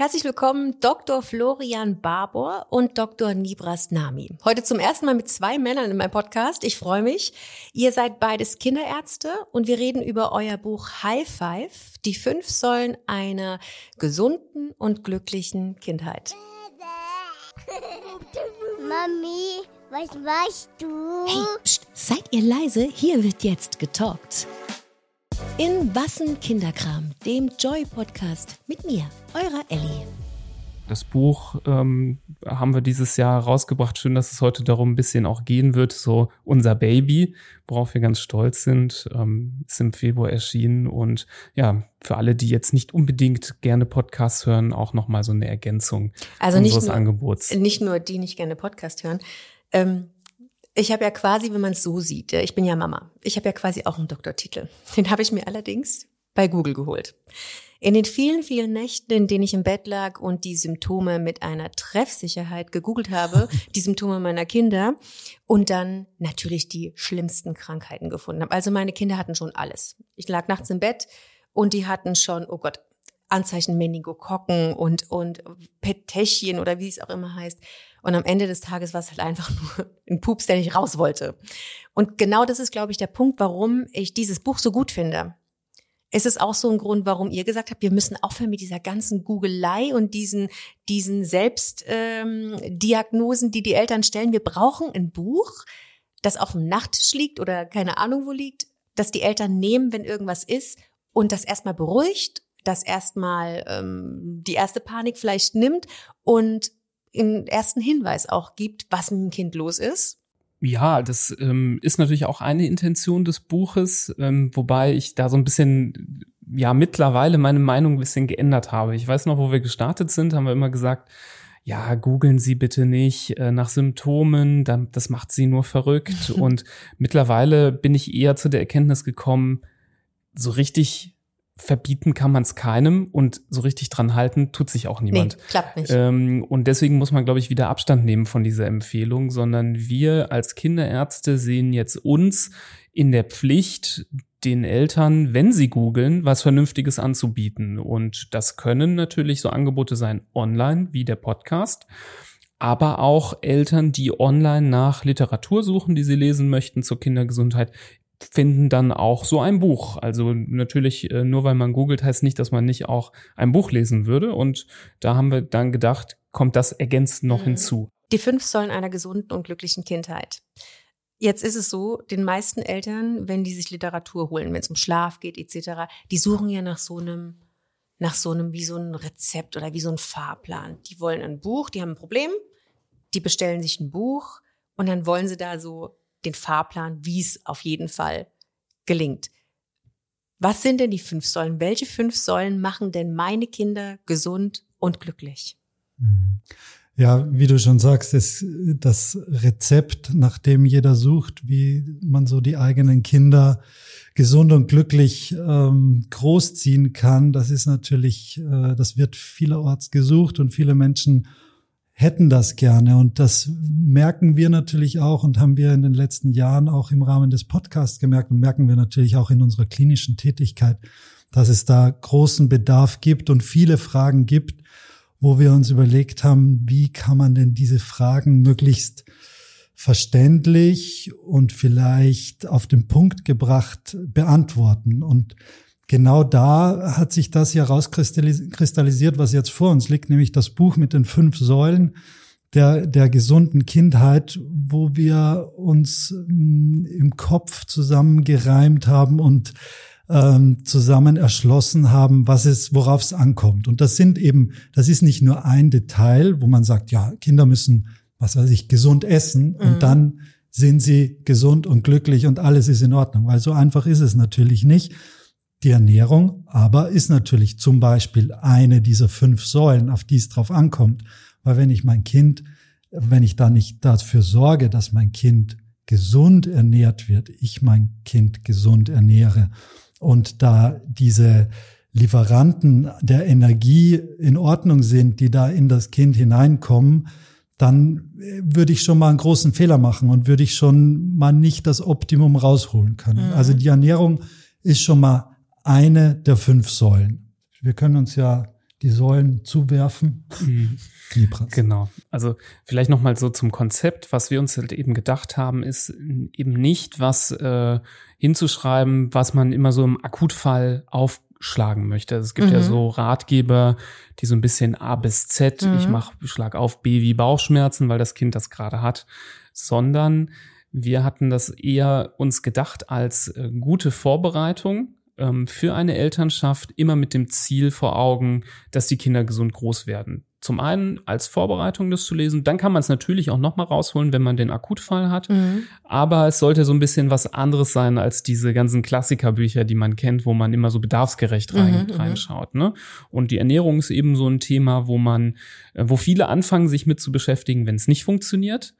Herzlich willkommen Dr. Florian Barbour und Dr. Nibras Nami. Heute zum ersten Mal mit zwei Männern in meinem Podcast. Ich freue mich. Ihr seid beides Kinderärzte und wir reden über euer Buch High Five, die fünf Säulen einer gesunden und glücklichen Kindheit. Mami, was machst du? Hey, pst, seid ihr leise? Hier wird jetzt getalkt. In Wassen Kinderkram, dem Joy-Podcast mit mir, eurer Ellie. Das Buch ähm, haben wir dieses Jahr rausgebracht. Schön, dass es heute darum ein bisschen auch gehen wird. So unser Baby, worauf wir ganz stolz sind, ähm, ist im Februar erschienen. Und ja, für alle, die jetzt nicht unbedingt gerne Podcasts hören, auch nochmal so eine Ergänzung also unseres nicht nur, Angebots. Nicht nur die nicht gerne Podcast hören. Ähm, ich habe ja quasi, wenn man es so sieht, ich bin ja Mama, ich habe ja quasi auch einen Doktortitel. Den habe ich mir allerdings bei Google geholt. In den vielen, vielen Nächten, in denen ich im Bett lag und die Symptome mit einer Treffsicherheit gegoogelt habe, die Symptome meiner Kinder und dann natürlich die schlimmsten Krankheiten gefunden habe. Also meine Kinder hatten schon alles. Ich lag nachts im Bett und die hatten schon, oh Gott, Anzeichen Meningokokken und, und Petechien oder wie es auch immer heißt. Und am Ende des Tages war es halt einfach nur ein Pups, der nicht raus wollte. Und genau das ist, glaube ich, der Punkt, warum ich dieses Buch so gut finde. Es ist auch so ein Grund, warum ihr gesagt habt, wir müssen aufhören mit dieser ganzen Googelei und diesen, diesen Selbstdiagnosen, ähm, die die Eltern stellen. Wir brauchen ein Buch, das auf dem Nachttisch liegt oder keine Ahnung wo liegt, das die Eltern nehmen, wenn irgendwas ist und das erstmal beruhigt, das erstmal ähm, die erste Panik vielleicht nimmt und einen ersten Hinweis auch gibt, was mit dem Kind los ist. Ja, das ähm, ist natürlich auch eine Intention des Buches, ähm, wobei ich da so ein bisschen, ja, mittlerweile meine Meinung ein bisschen geändert habe. Ich weiß noch, wo wir gestartet sind, haben wir immer gesagt, ja, googeln Sie bitte nicht äh, nach Symptomen, dann, das macht Sie nur verrückt. Und mittlerweile bin ich eher zu der Erkenntnis gekommen, so richtig verbieten kann man es keinem und so richtig dran halten tut sich auch niemand. Nee, klappt nicht. Ähm, und deswegen muss man, glaube ich, wieder Abstand nehmen von dieser Empfehlung, sondern wir als Kinderärzte sehen jetzt uns in der Pflicht, den Eltern, wenn sie googeln, was Vernünftiges anzubieten. Und das können natürlich so Angebote sein online, wie der Podcast aber auch Eltern, die online nach Literatur suchen, die sie lesen möchten zur Kindergesundheit, finden dann auch so ein Buch. Also natürlich, äh, nur weil man googelt, heißt nicht, dass man nicht auch ein Buch lesen würde. Und da haben wir dann gedacht, kommt das ergänzt noch mhm. hinzu. Die fünf Säulen einer gesunden und glücklichen Kindheit. Jetzt ist es so, den meisten Eltern, wenn die sich Literatur holen, wenn es um Schlaf geht etc., die suchen ja nach so einem, nach so einem wie so ein Rezept oder wie so ein Fahrplan. Die wollen ein Buch, die haben ein Problem, die bestellen sich ein Buch und dann wollen sie da so den Fahrplan, wie es auf jeden Fall gelingt. Was sind denn die fünf Säulen? Welche fünf Säulen machen denn meine Kinder gesund und glücklich? Mhm. Ja, wie du schon sagst, ist das Rezept, nach dem jeder sucht, wie man so die eigenen Kinder gesund und glücklich ähm, großziehen kann. Das ist natürlich, äh, das wird vielerorts gesucht und viele Menschen hätten das gerne. Und das merken wir natürlich auch und haben wir in den letzten Jahren auch im Rahmen des Podcasts gemerkt und merken wir natürlich auch in unserer klinischen Tätigkeit, dass es da großen Bedarf gibt und viele Fragen gibt, wo wir uns überlegt haben, wie kann man denn diese Fragen möglichst verständlich und vielleicht auf den Punkt gebracht beantworten. Und genau da hat sich das ja rauskristallisiert, was jetzt vor uns liegt, nämlich das Buch mit den fünf Säulen der, der gesunden Kindheit, wo wir uns mm, im Kopf zusammengereimt haben und ähm, zusammen erschlossen haben, was es, worauf es ankommt. Und das sind eben, das ist nicht nur ein Detail, wo man sagt, ja, Kinder müssen, was weiß ich, gesund essen und mhm. dann sind sie gesund und glücklich und alles ist in Ordnung, weil so einfach ist es natürlich nicht, die Ernährung aber ist natürlich zum Beispiel eine dieser fünf Säulen, auf die es drauf ankommt. Weil wenn ich mein Kind, wenn ich da nicht dafür sorge, dass mein Kind gesund ernährt wird, ich mein Kind gesund ernähre und da diese Lieferanten der Energie in Ordnung sind, die da in das Kind hineinkommen, dann würde ich schon mal einen großen Fehler machen und würde ich schon mal nicht das Optimum rausholen können. Mhm. Also die Ernährung ist schon mal eine der fünf Säulen. Wir können uns ja die Säulen zuwerfen. Mhm. Genau. Also vielleicht nochmal so zum Konzept. Was wir uns halt eben gedacht haben, ist eben nicht was äh, hinzuschreiben, was man immer so im Akutfall aufschlagen möchte. Also es gibt Mhm. ja so Ratgeber, die so ein bisschen A bis Z, ich Mhm. mach schlag auf B wie Bauchschmerzen, weil das Kind das gerade hat, sondern wir hatten das eher uns gedacht als äh, gute Vorbereitung ähm, für eine Elternschaft, immer mit dem Ziel vor Augen, dass die Kinder gesund groß werden. Zum einen als Vorbereitung, das zu lesen. Dann kann man es natürlich auch nochmal rausholen, wenn man den Akutfall hat. Mhm. Aber es sollte so ein bisschen was anderes sein als diese ganzen Klassikerbücher, die man kennt, wo man immer so bedarfsgerecht rein, Mhm, mhm. reinschaut. Ne? Und die Ernährung ist eben so ein Thema, wo man, äh, wo viele anfangen, sich mit zu beschäftigen, wenn es nicht funktioniert.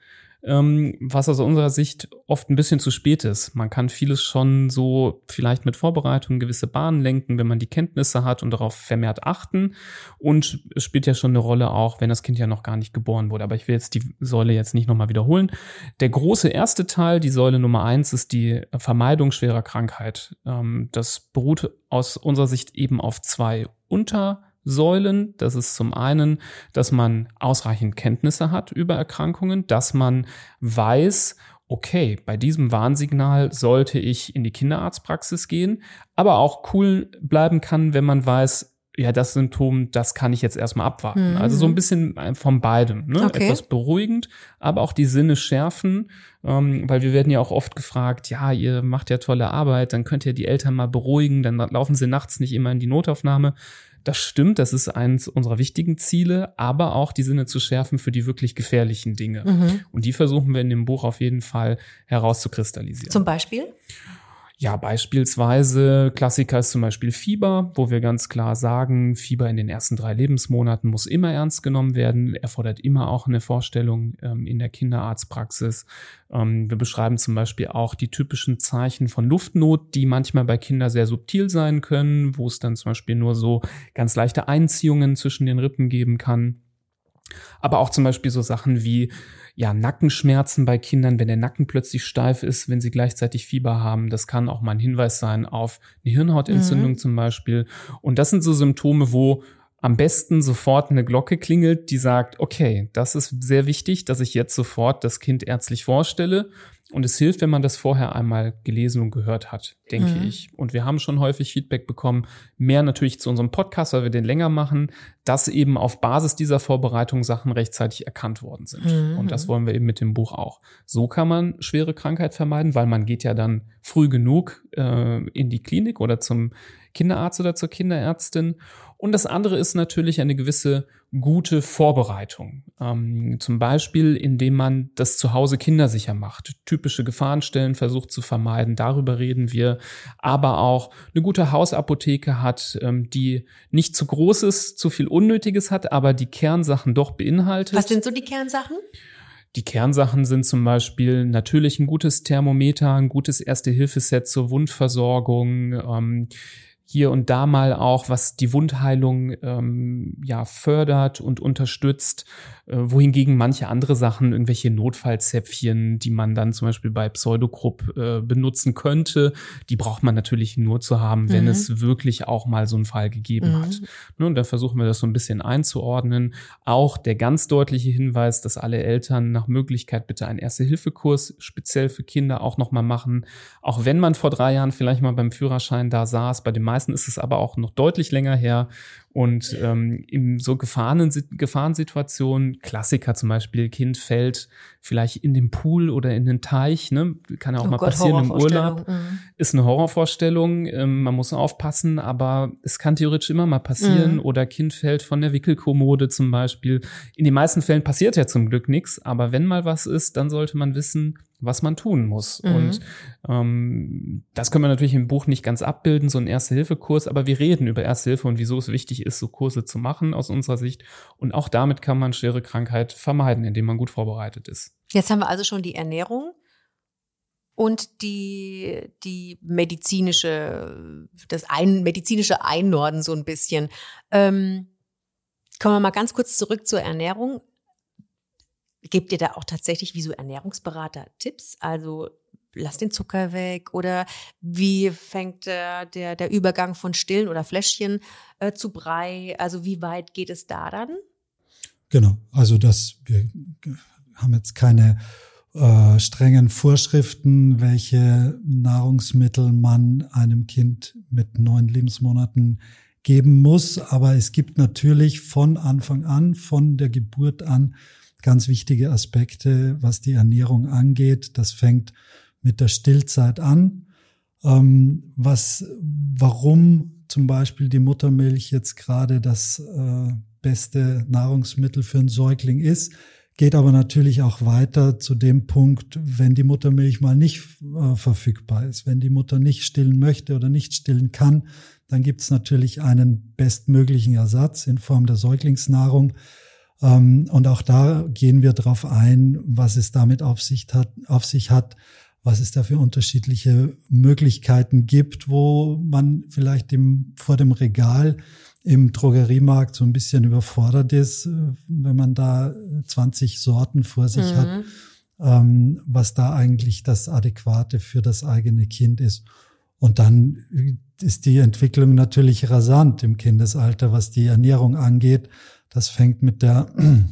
Ähm, was aus unserer Sicht oft ein bisschen zu spät ist. Man kann vieles schon so vielleicht mit Vorbereitung gewisse Bahnen lenken, wenn man die Kenntnisse hat und darauf vermehrt achten. Und es spielt ja schon eine Rolle auch, wenn das Kind ja noch gar nicht geboren wurde. Aber ich will jetzt die Säule jetzt nicht nochmal wiederholen. Der große erste Teil, die Säule Nummer eins, ist die Vermeidung schwerer Krankheit. Ähm, das beruht aus unserer Sicht eben auf zwei Untersäulen. Das ist zum einen, dass man ausreichend Kenntnisse hat über Erkrankungen, dass man weiß, okay, bei diesem Warnsignal sollte ich in die Kinderarztpraxis gehen, aber auch cool bleiben kann, wenn man weiß, ja, das Symptom, das kann ich jetzt erstmal abwarten. Mhm. Also so ein bisschen von beidem. Ne? Okay. Etwas beruhigend, aber auch die Sinne schärfen, ähm, weil wir werden ja auch oft gefragt, ja, ihr macht ja tolle Arbeit, dann könnt ihr die Eltern mal beruhigen, dann laufen sie nachts nicht immer in die Notaufnahme. Das stimmt, das ist eins unserer wichtigen Ziele, aber auch die Sinne zu schärfen für die wirklich gefährlichen Dinge. Mhm. Und die versuchen wir in dem Buch auf jeden Fall herauszukristallisieren. Zum Beispiel? Ja, beispielsweise Klassiker ist zum Beispiel Fieber, wo wir ganz klar sagen, Fieber in den ersten drei Lebensmonaten muss immer ernst genommen werden, erfordert immer auch eine Vorstellung ähm, in der Kinderarztpraxis. Ähm, wir beschreiben zum Beispiel auch die typischen Zeichen von Luftnot, die manchmal bei Kindern sehr subtil sein können, wo es dann zum Beispiel nur so ganz leichte Einziehungen zwischen den Rippen geben kann. Aber auch zum Beispiel so Sachen wie ja, Nackenschmerzen bei Kindern, wenn der Nacken plötzlich steif ist, wenn sie gleichzeitig Fieber haben. Das kann auch mal ein Hinweis sein auf eine Hirnhautentzündung Mhm. zum Beispiel. Und das sind so Symptome, wo am besten sofort eine Glocke klingelt, die sagt, okay, das ist sehr wichtig, dass ich jetzt sofort das Kind ärztlich vorstelle. Und es hilft, wenn man das vorher einmal gelesen und gehört hat, denke Mhm. ich. Und wir haben schon häufig Feedback bekommen, mehr natürlich zu unserem Podcast, weil wir den länger machen, dass eben auf Basis dieser Vorbereitung Sachen rechtzeitig erkannt worden sind. Mhm. Und das wollen wir eben mit dem Buch auch. So kann man schwere Krankheit vermeiden, weil man geht ja dann früh genug äh, in die Klinik oder zum Kinderarzt oder zur Kinderärztin. Und das andere ist natürlich eine gewisse gute Vorbereitung. Ähm, zum Beispiel, indem man das zu Hause kindersicher macht, typische Gefahrenstellen versucht zu vermeiden. Darüber reden wir. Aber auch eine gute Hausapotheke hat, ähm, die nicht zu groß ist, zu viel Unnötiges hat, aber die Kernsachen doch beinhaltet. Was sind so die Kernsachen? Die Kernsachen sind zum Beispiel natürlich ein gutes Thermometer, ein gutes Erste-Hilfe-Set zur Wundversorgung, ähm, hier und da mal auch, was die Wundheilung ähm, ja fördert und unterstützt, äh, wohingegen manche andere Sachen, irgendwelche Notfallzäpfchen, die man dann zum Beispiel bei Pseudokrupp äh, benutzen könnte, die braucht man natürlich nur zu haben, wenn Mhm. es wirklich auch mal so einen Fall gegeben Mhm. hat. Ne, und da versuchen wir das so ein bisschen einzuordnen. Auch der ganz deutliche Hinweis, dass alle Eltern nach Möglichkeit bitte einen Erste-Hilfe-Kurs speziell für Kinder auch nochmal machen. Auch wenn man vor drei Jahren vielleicht mal beim Führerschein da saß, bei den meisten ist es aber auch noch deutlich länger her. Und ähm, in so Gefahren, Gefahrensituationen, Klassiker zum Beispiel, Kind fällt vielleicht in den Pool oder in den Teich, ne? kann ja auch Oh mal Gott, passieren im Urlaub. Mhm. ist eine Horrorvorstellung. Ähm, man muss aufpassen, aber es kann theoretisch immer mal passieren. Mhm. Oder Kind fällt von der Wickelkommode zum Beispiel. In den meisten Fällen passiert ja zum Glück nichts, aber wenn mal was ist, dann sollte man wissen, was man tun muss. Mhm. Und ähm, das können wir natürlich im Buch nicht ganz abbilden, so ein Erste-Hilfe-Kurs, aber wir reden über Erste Hilfe und wieso es wichtig ist, so Kurse zu machen aus unserer Sicht. Und auch damit kann man schwere Krankheit vermeiden, indem man gut vorbereitet ist. Jetzt haben wir also schon die Ernährung und die, die medizinische, das ein, medizinische Einnorden so ein bisschen. Ähm, kommen wir mal ganz kurz zurück zur Ernährung. Gebt ihr da auch tatsächlich wie so Ernährungsberater Tipps? Also lass den Zucker weg oder wie fängt der, der, der Übergang von Stillen oder Fläschchen äh, zu Brei? Also wie weit geht es da dann? Genau, also das, wir haben jetzt keine äh, strengen Vorschriften, welche Nahrungsmittel man einem Kind mit neun Lebensmonaten geben muss. Aber es gibt natürlich von Anfang an, von der Geburt an, ganz wichtige Aspekte, was die Ernährung angeht. Das fängt mit der Stillzeit an. Ähm, was, warum zum Beispiel die Muttermilch jetzt gerade das äh, beste Nahrungsmittel für einen Säugling ist, geht aber natürlich auch weiter zu dem Punkt, wenn die Muttermilch mal nicht äh, verfügbar ist, wenn die Mutter nicht stillen möchte oder nicht stillen kann, dann gibt es natürlich einen bestmöglichen Ersatz in Form der Säuglingsnahrung. Ähm, und auch da gehen wir darauf ein, was es damit auf sich hat, auf sich hat was es da für unterschiedliche Möglichkeiten gibt, wo man vielleicht im, vor dem Regal im Drogeriemarkt so ein bisschen überfordert ist, äh, wenn man da 20 Sorten vor sich mhm. hat, ähm, was da eigentlich das Adäquate für das eigene Kind ist. Und dann ist die Entwicklung natürlich rasant im Kindesalter, was die Ernährung angeht. Das fängt mit der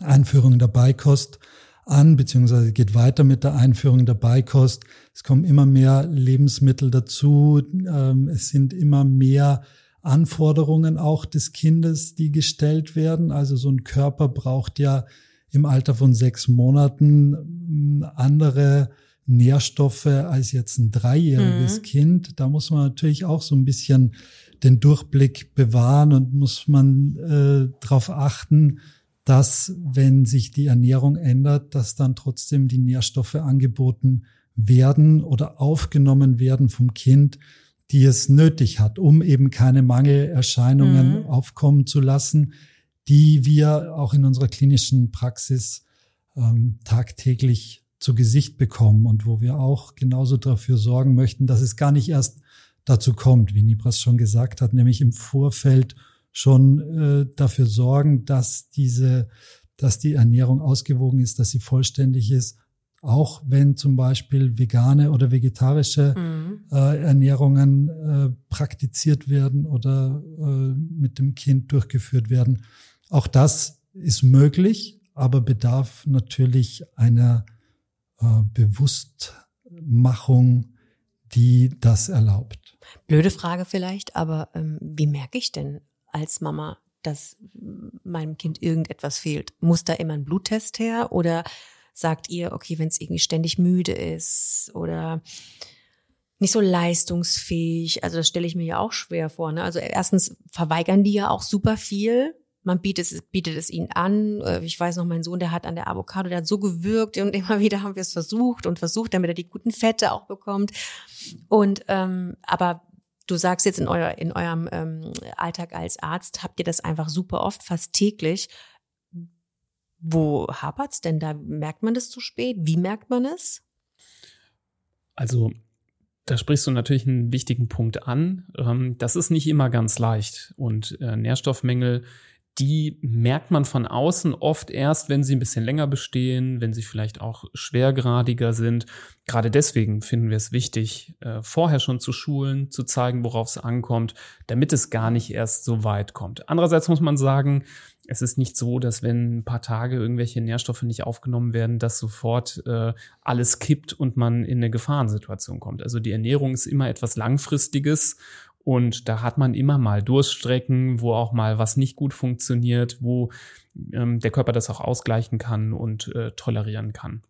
Einführung der Beikost an, beziehungsweise geht weiter mit der Einführung der Beikost. Es kommen immer mehr Lebensmittel dazu. Ähm, es sind immer mehr Anforderungen auch des Kindes, die gestellt werden. Also so ein Körper braucht ja im Alter von sechs Monaten ähm, andere Nährstoffe als jetzt ein dreijähriges mhm. Kind. Da muss man natürlich auch so ein bisschen den Durchblick bewahren und muss man äh, darauf achten, dass wenn sich die Ernährung ändert, dass dann trotzdem die Nährstoffe angeboten werden oder aufgenommen werden vom Kind, die es nötig hat, um eben keine Mangelerscheinungen mhm. aufkommen zu lassen, die wir auch in unserer klinischen Praxis ähm, tagtäglich zu Gesicht bekommen und wo wir auch genauso dafür sorgen möchten, dass es gar nicht erst dazu kommt, wie Nibras schon gesagt hat, nämlich im Vorfeld schon äh, dafür sorgen, dass diese, dass die Ernährung ausgewogen ist, dass sie vollständig ist, auch wenn zum Beispiel vegane oder vegetarische mhm. äh, Ernährungen äh, praktiziert werden oder äh, mit dem Kind durchgeführt werden. Auch das ist möglich, aber bedarf natürlich einer äh, Bewusstmachung, die das erlaubt. Blöde Frage vielleicht, aber ähm, wie merke ich denn, als Mama, dass meinem Kind irgendetwas fehlt? Muss da immer ein Bluttest her oder sagt ihr, okay, wenn es irgendwie ständig müde ist oder nicht so leistungsfähig, also das stelle ich mir ja auch schwer vor. Ne? Also erstens verweigern die ja auch super viel. Man bietet es, bietet es ihnen an. Äh, ich weiß noch, mein Sohn, der hat an der Avocado, der hat so gewürgt und immer wieder haben wir es versucht und versucht, damit er die guten Fette auch bekommt. Und ähm, aber Du sagst jetzt in, euer, in eurem ähm, Alltag als Arzt, habt ihr das einfach super oft, fast täglich. Wo hapert's denn da? Merkt man das zu spät? Wie merkt man es? Also, da sprichst du natürlich einen wichtigen Punkt an. Ähm, das ist nicht immer ganz leicht. Und äh, Nährstoffmängel die merkt man von außen oft erst, wenn sie ein bisschen länger bestehen, wenn sie vielleicht auch schwergradiger sind. Gerade deswegen finden wir es wichtig, äh, vorher schon zu schulen, zu zeigen, worauf es ankommt, damit es gar nicht erst so weit kommt. Andererseits muss man sagen, es ist nicht so, dass wenn ein paar Tage irgendwelche Nährstoffe nicht aufgenommen werden, dass sofort äh, alles kippt und man in eine Gefahrensituation kommt. Also die Ernährung ist immer etwas Langfristiges und da hat man immer mal Durststrecken, wo auch mal was nicht gut funktioniert, wo ähm, der Körper das auch ausgleichen kann und äh, tolerieren kann.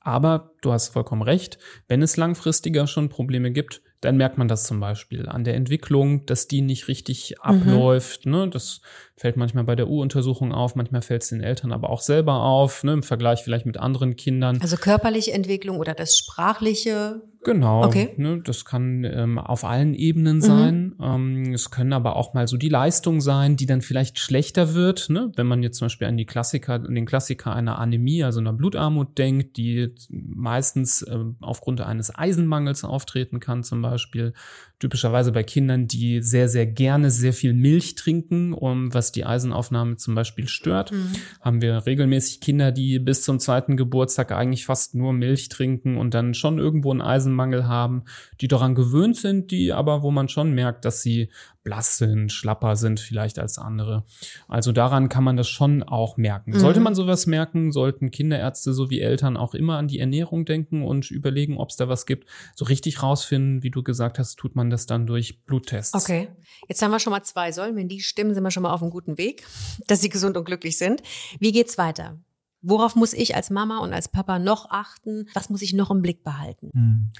Aber du hast vollkommen recht, wenn es langfristiger schon Probleme gibt, dann merkt man das zum Beispiel an der Entwicklung, dass die nicht richtig mhm. abläuft. Mhm. Ne? Das fällt manchmal bei der U-Untersuchung auf, manchmal fällt es den Eltern aber auch selber auf, ne? im Vergleich vielleicht mit anderen Kindern. Also körperliche Entwicklung oder das sprachliche Genau. Okay. Ne, das kann ähm, auf allen Ebenen mhm. sein. Mhm. Ähm, es können aber auch mal so die Leistung sein, die dann vielleicht schlechter wird. Ne? Wenn man jetzt zum Beispiel an die Klassiker, an den Klassiker einer Anämie, also einer Blutarmut denkt, die meistens äh, aufgrund eines Eisenmangels auftreten kann, zum Beispiel typischerweise bei Kindern, die sehr, sehr gerne sehr viel Milch trinken, um was die Eisenaufnahme zum Beispiel stört. Mhm. Haben wir regelmäßig Kinder, die bis zum zweiten Geburtstag eigentlich fast nur Milch trinken und dann schon irgendwo einen Eisenmangel haben, die daran gewöhnt sind, die aber, wo man schon merkt, dass sie blass sind, schlapper sind vielleicht als andere. Also daran kann man das schon auch merken. Mhm. Sollte man sowas merken, sollten Kinderärzte sowie Eltern auch immer an die Ernährung denken und überlegen, ob es da was gibt. So richtig rausfinden, wie du gesagt hast, tut man das dann durch Bluttests. Okay, jetzt haben wir schon mal zwei Säulen. Wenn die stimmen, sind wir schon mal auf einem guten Weg, dass sie gesund und glücklich sind. Wie geht's weiter? Worauf muss ich als Mama und als Papa noch achten? Was muss ich noch im Blick behalten? Mhm.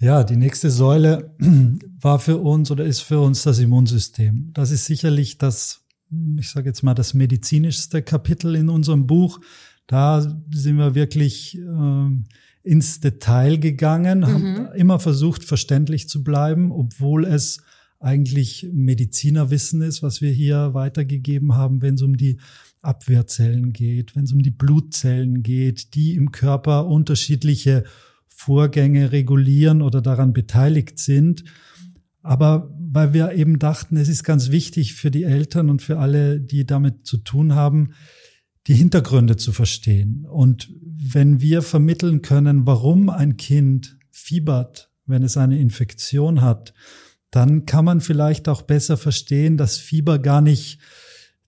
Ja, die nächste Säule war für uns oder ist für uns das Immunsystem. Das ist sicherlich das, ich sage jetzt mal, das medizinischste Kapitel in unserem Buch. Da sind wir wirklich äh, ins Detail gegangen, mhm. haben immer versucht, verständlich zu bleiben, obwohl es eigentlich Medizinerwissen ist, was wir hier weitergegeben haben, wenn es um die Abwehrzellen geht, wenn es um die Blutzellen geht, die im Körper unterschiedliche Vorgänge regulieren oder daran beteiligt sind. Aber weil wir eben dachten, es ist ganz wichtig für die Eltern und für alle, die damit zu tun haben, die Hintergründe zu verstehen. Und wenn wir vermitteln können, warum ein Kind fiebert, wenn es eine Infektion hat, dann kann man vielleicht auch besser verstehen, dass Fieber gar nicht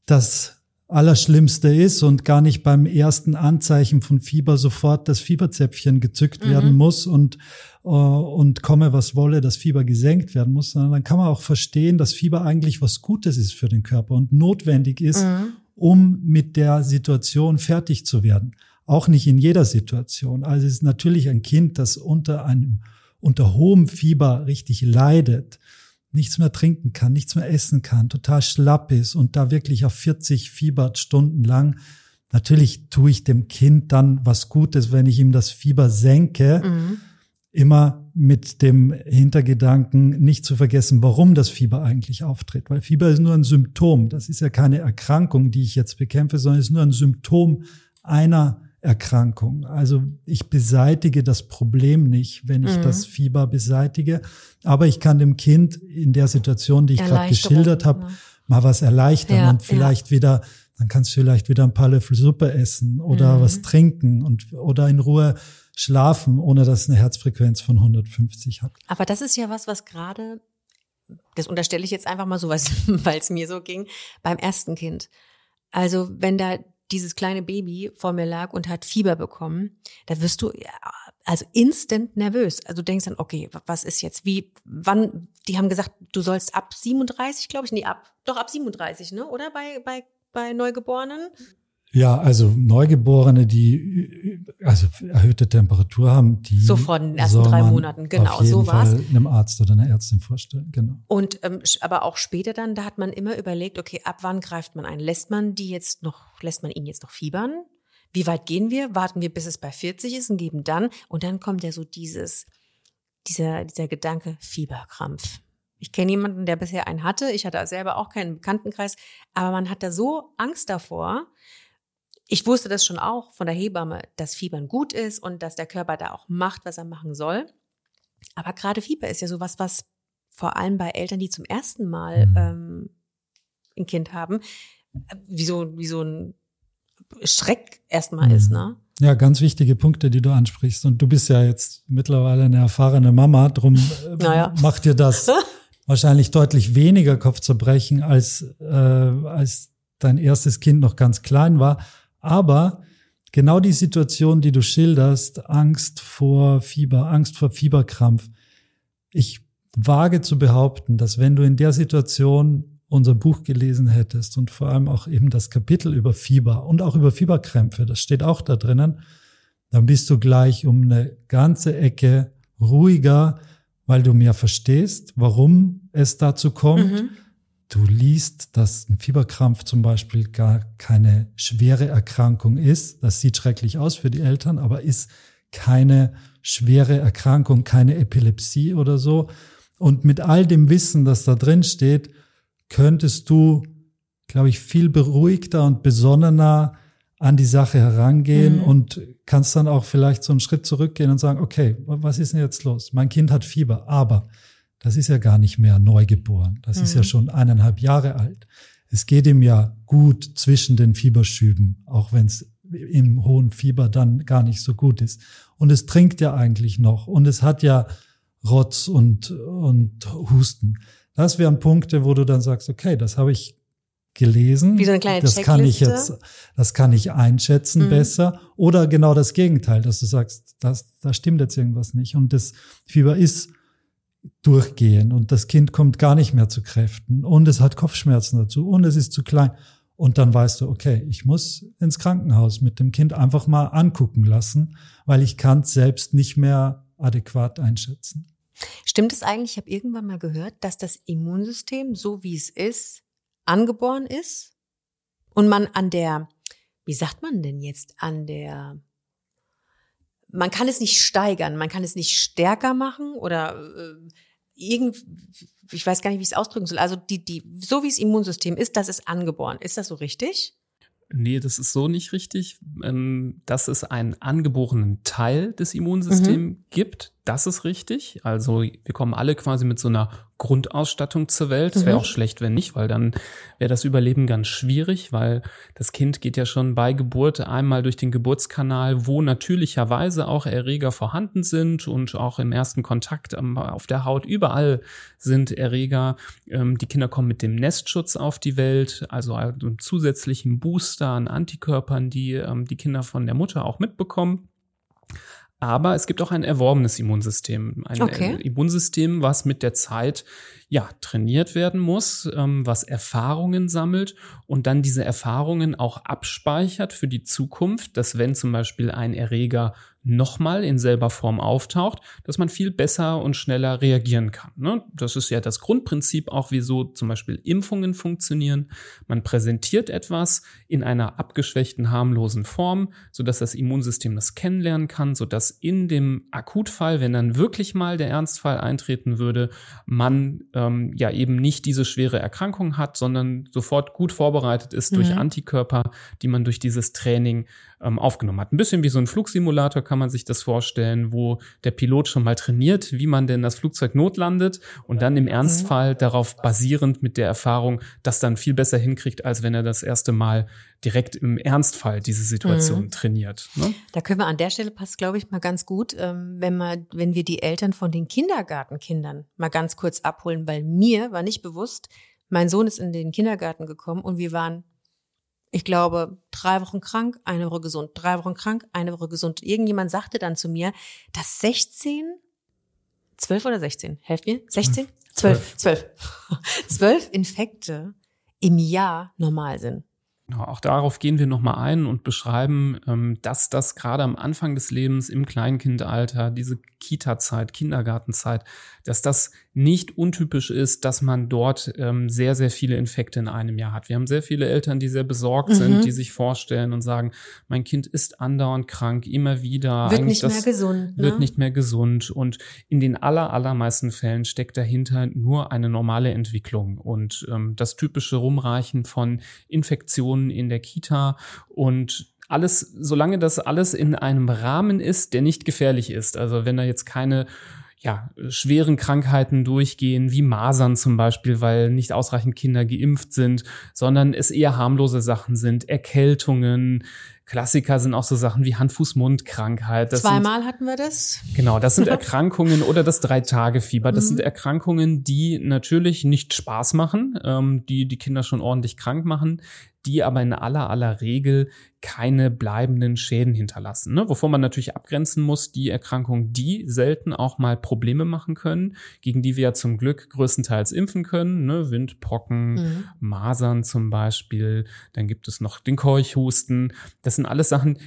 das Allerschlimmste ist und gar nicht beim ersten Anzeichen von Fieber sofort das Fieberzäpfchen gezückt mhm. werden muss und, uh, und komme, was wolle, das Fieber gesenkt werden muss, sondern dann kann man auch verstehen, dass Fieber eigentlich was Gutes ist für den Körper und notwendig ist, mhm. um mit der Situation fertig zu werden. Auch nicht in jeder Situation. Also es ist natürlich ein Kind, das unter einem, unter hohem Fieber richtig leidet nichts mehr trinken kann, nichts mehr essen kann, total schlapp ist und da wirklich auf 40 fiebert Stunden lang. Natürlich tue ich dem Kind dann was Gutes, wenn ich ihm das Fieber senke. Mhm. Immer mit dem Hintergedanken, nicht zu vergessen, warum das Fieber eigentlich auftritt. Weil Fieber ist nur ein Symptom. Das ist ja keine Erkrankung, die ich jetzt bekämpfe, sondern ist nur ein Symptom einer Erkrankung. Also ich beseitige das Problem nicht, wenn ich mhm. das Fieber beseitige, aber ich kann dem Kind in der Situation, die ich gerade geschildert habe, ja. mal was erleichtern ja, und vielleicht ja. wieder, dann kannst du vielleicht wieder ein paar Löffel Suppe essen oder mhm. was trinken und oder in Ruhe schlafen, ohne dass es eine Herzfrequenz von 150 hat. Aber das ist ja was, was gerade, das unterstelle ich jetzt einfach mal so, weil es mir so ging, beim ersten Kind. Also wenn da dieses kleine Baby vor mir lag und hat Fieber bekommen, da wirst du also instant nervös. Also denkst dann, okay, was ist jetzt? Wie, wann? Die haben gesagt, du sollst ab 37, glaube ich, nee, ab, doch ab 37, ne? Oder bei bei bei Neugeborenen? Ja, also Neugeborene, die also erhöhte Temperatur haben, die so vor den ersten drei Monaten, genau, auf jeden so war's. Fall einem Arzt oder einer Ärztin vorstellen, genau. Und ähm, aber auch später dann, da hat man immer überlegt, okay, ab wann greift man ein? Lässt man die jetzt noch, lässt man ihn jetzt noch fiebern? Wie weit gehen wir? Warten wir, bis es bei 40 ist und geben dann? Und dann kommt ja so dieses, dieser, dieser Gedanke Fieberkrampf. Ich kenne jemanden, der bisher einen hatte. Ich hatte selber auch keinen Bekanntenkreis, aber man hat da so Angst davor, ich wusste das schon auch von der Hebamme, dass Fiebern gut ist und dass der Körper da auch macht, was er machen soll. Aber gerade Fieber ist ja sowas, was vor allem bei Eltern, die zum ersten Mal mhm. ähm, ein Kind haben, wie so, wie so ein Schreck erstmal mhm. ist, ne? Ja, ganz wichtige Punkte, die du ansprichst. Und du bist ja jetzt mittlerweile eine erfahrene Mama, drum äh, naja. macht dir das wahrscheinlich deutlich weniger Kopfzerbrechen, als, äh, als dein erstes Kind noch ganz klein war. Aber genau die Situation, die du schilderst, Angst vor Fieber, Angst vor Fieberkrampf, ich wage zu behaupten, dass wenn du in der Situation unser Buch gelesen hättest und vor allem auch eben das Kapitel über Fieber und auch über Fieberkrämpfe, das steht auch da drinnen, dann bist du gleich um eine ganze Ecke ruhiger, weil du mehr verstehst, warum es dazu kommt. Mhm. Du liest, dass ein Fieberkrampf zum Beispiel gar keine schwere Erkrankung ist. Das sieht schrecklich aus für die Eltern, aber ist keine schwere Erkrankung, keine Epilepsie oder so. Und mit all dem Wissen, das da drin steht, könntest du, glaube ich, viel beruhigter und besonnener an die Sache herangehen mhm. und kannst dann auch vielleicht so einen Schritt zurückgehen und sagen, okay, was ist denn jetzt los? Mein Kind hat Fieber, aber das ist ja gar nicht mehr neugeboren. Das mhm. ist ja mhm. schon eineinhalb Jahre alt. Es geht ihm ja gut zwischen den Fieberschüben, auch wenn es im hohen Fieber dann gar nicht so gut ist. Und es trinkt ja eigentlich noch und es hat ja Rotz und, und Husten. Das wären Punkte, wo du dann sagst, okay, das habe ich gelesen. Wie so eine kleine das Checkliste. kann ich jetzt, das kann ich einschätzen Mhm. besser. Oder genau das Gegenteil, dass du sagst, das, da stimmt jetzt irgendwas nicht. Und das Fieber ist durchgehend und das Kind kommt gar nicht mehr zu Kräften und es hat Kopfschmerzen dazu und es ist zu klein. Und dann weißt du, okay, ich muss ins Krankenhaus mit dem Kind einfach mal angucken lassen, weil ich kann es selbst nicht mehr adäquat einschätzen. Stimmt es eigentlich? Ich habe irgendwann mal gehört, dass das Immunsystem, so wie es ist, angeboren ist und man an der, wie sagt man denn jetzt, an der, man kann es nicht steigern, man kann es nicht stärker machen oder äh, irgend, ich weiß gar nicht, wie ich es ausdrücken soll. Also die, die, so wie das Immunsystem ist, das ist angeboren. Ist das so richtig? Nee, das ist so nicht richtig. Ähm, Dass es einen angeborenen Teil des Immunsystems gibt, das ist richtig. Also wir kommen alle quasi mit so einer Grundausstattung zur Welt. Es wäre Mhm. auch schlecht, wenn nicht, weil dann wäre das Überleben ganz schwierig, weil das Kind geht ja schon bei Geburt einmal durch den Geburtskanal, wo natürlicherweise auch Erreger vorhanden sind und auch im ersten Kontakt auf der Haut überall sind Erreger. Ähm, Die Kinder kommen mit dem Nestschutz auf die Welt, also einem zusätzlichen Booster an Antikörpern, die ähm, die Kinder von der Mutter auch mitbekommen. Aber es gibt auch ein erworbenes Immunsystem. Ein Okay. äh, Immunsystem, was mit der Zeit ja trainiert werden muss, ähm, was Erfahrungen sammelt und dann diese Erfahrungen auch abspeichert für die Zukunft, dass wenn zum Beispiel ein Erreger nochmal in selber Form auftaucht, dass man viel besser und schneller reagieren kann. Ne? Das ist ja das Grundprinzip auch, wieso zum Beispiel Impfungen funktionieren. Man präsentiert etwas in einer abgeschwächten, harmlosen Form, sodass das Immunsystem das kennenlernen kann, sodass in dem Akutfall, wenn dann wirklich mal der Ernstfall eintreten würde, man ähm, ja eben nicht diese schwere Erkrankung hat, sondern sofort gut vorbereitet ist durch Mhm. Antikörper, die man durch dieses Training ähm, aufgenommen hat. Ein bisschen wie so ein Flugsimulator kann man sich das vorstellen, wo der Pilot schon mal trainiert, wie man denn das Flugzeug notlandet und dann im Ernstfall darauf basierend mit der Erfahrung das dann viel besser hinkriegt, als wenn er das erste Mal direkt im Ernstfall diese Situation Mhm. trainiert. Ne? Da können wir an der Stelle passt, glaube ich, mal ganz gut, ähm, wenn man, wenn wir die Eltern von den Kindergartenkindern mal ganz kurz abholen, weil mir war nicht bewusst, mein Sohn ist in den Kindergarten gekommen und wir waren, ich glaube, drei Wochen krank, eine Woche gesund, drei Wochen krank, eine Woche gesund. Irgendjemand sagte dann zu mir, dass 16, 12 oder 16, helft mir, 16? 12, 12, 12 Infekte im Jahr normal sind. Genau, auch darauf gehen wir nochmal ein und beschreiben, ähm, dass das gerade am Anfang des Lebens im Kleinkindalter, diese Kita-Zeit, Kindergartenzeit, dass das nicht untypisch ist, dass man dort ähm, sehr, sehr viele Infekte in einem Jahr hat. Wir haben sehr viele Eltern, die sehr besorgt Mhm. sind, die sich vorstellen und sagen, mein Kind ist andauernd krank, immer wieder. Wird Eigentlich nicht mehr gesund. Ne? Wird nicht mehr gesund. Und in den aller, allermeisten Fällen steckt dahinter nur eine normale Entwicklung. Und ähm, das typische Rumreichen von Infektionen in der Kita und alles, solange das alles in einem Rahmen ist, der nicht gefährlich ist. Also wenn da jetzt keine ja, schweren Krankheiten durchgehen, wie Masern zum Beispiel, weil nicht ausreichend Kinder geimpft sind, sondern es eher harmlose Sachen sind, Erkältungen, Klassiker sind auch so Sachen wie Hand-Fuß-Mund-Krankheit. Das sind- Zweimal hatten wir das. Genau, das sind Erkrankungen oder das Drei-Tage-Fieber. Das Mhm. sind Erkrankungen, die natürlich nicht Spaß machen, ähm, die die Kinder schon ordentlich krank machen, die aber in aller aller Regel keine bleibenden Schäden hinterlassen. Ne? Wovon man natürlich abgrenzen muss, die Erkrankungen, die selten auch mal Probleme machen können, gegen die wir ja zum Glück größtenteils impfen können. Ne? Windpocken, Mhm. Masern zum Beispiel, dann gibt es noch den Keuchhusten. Das sind alles Sachen,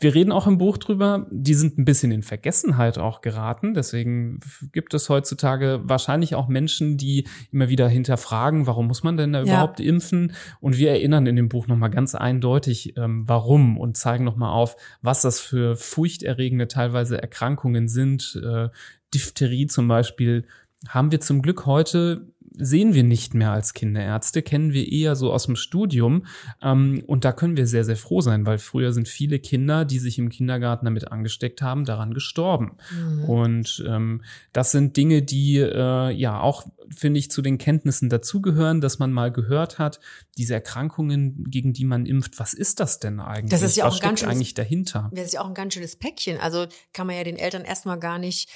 wir reden auch im Buch drüber, die sind ein bisschen in Vergessenheit auch geraten. Deswegen gibt es heutzutage wahrscheinlich auch Menschen, die immer wieder hinterfragen, warum muss man denn da Ja. überhaupt impfen? Und wir erinnern in dem Buch nochmal ganz eindeutig, ähm, warum und zeigen nochmal auf, was das für furchterregende teilweise Erkrankungen sind. Äh, Diphtherie zum Beispiel haben wir zum Glück heute sehen wir nicht mehr als Kinderärzte, kennen wir eher so aus dem Studium. Ähm, und da können wir sehr, sehr froh sein, weil früher sind viele Kinder, die sich im Kindergarten damit angesteckt haben, daran gestorben. Mhm. Und ähm, das sind Dinge, die äh, ja auch, finde ich, zu den Kenntnissen dazugehören, dass man mal gehört hat, diese Erkrankungen, gegen die man impft, was ist das denn eigentlich? Das ist ja was auch ganz schönes, eigentlich dahinter? Das ist ja auch ein ganz schönes Päckchen. Also kann man ja den Eltern erstmal gar nicht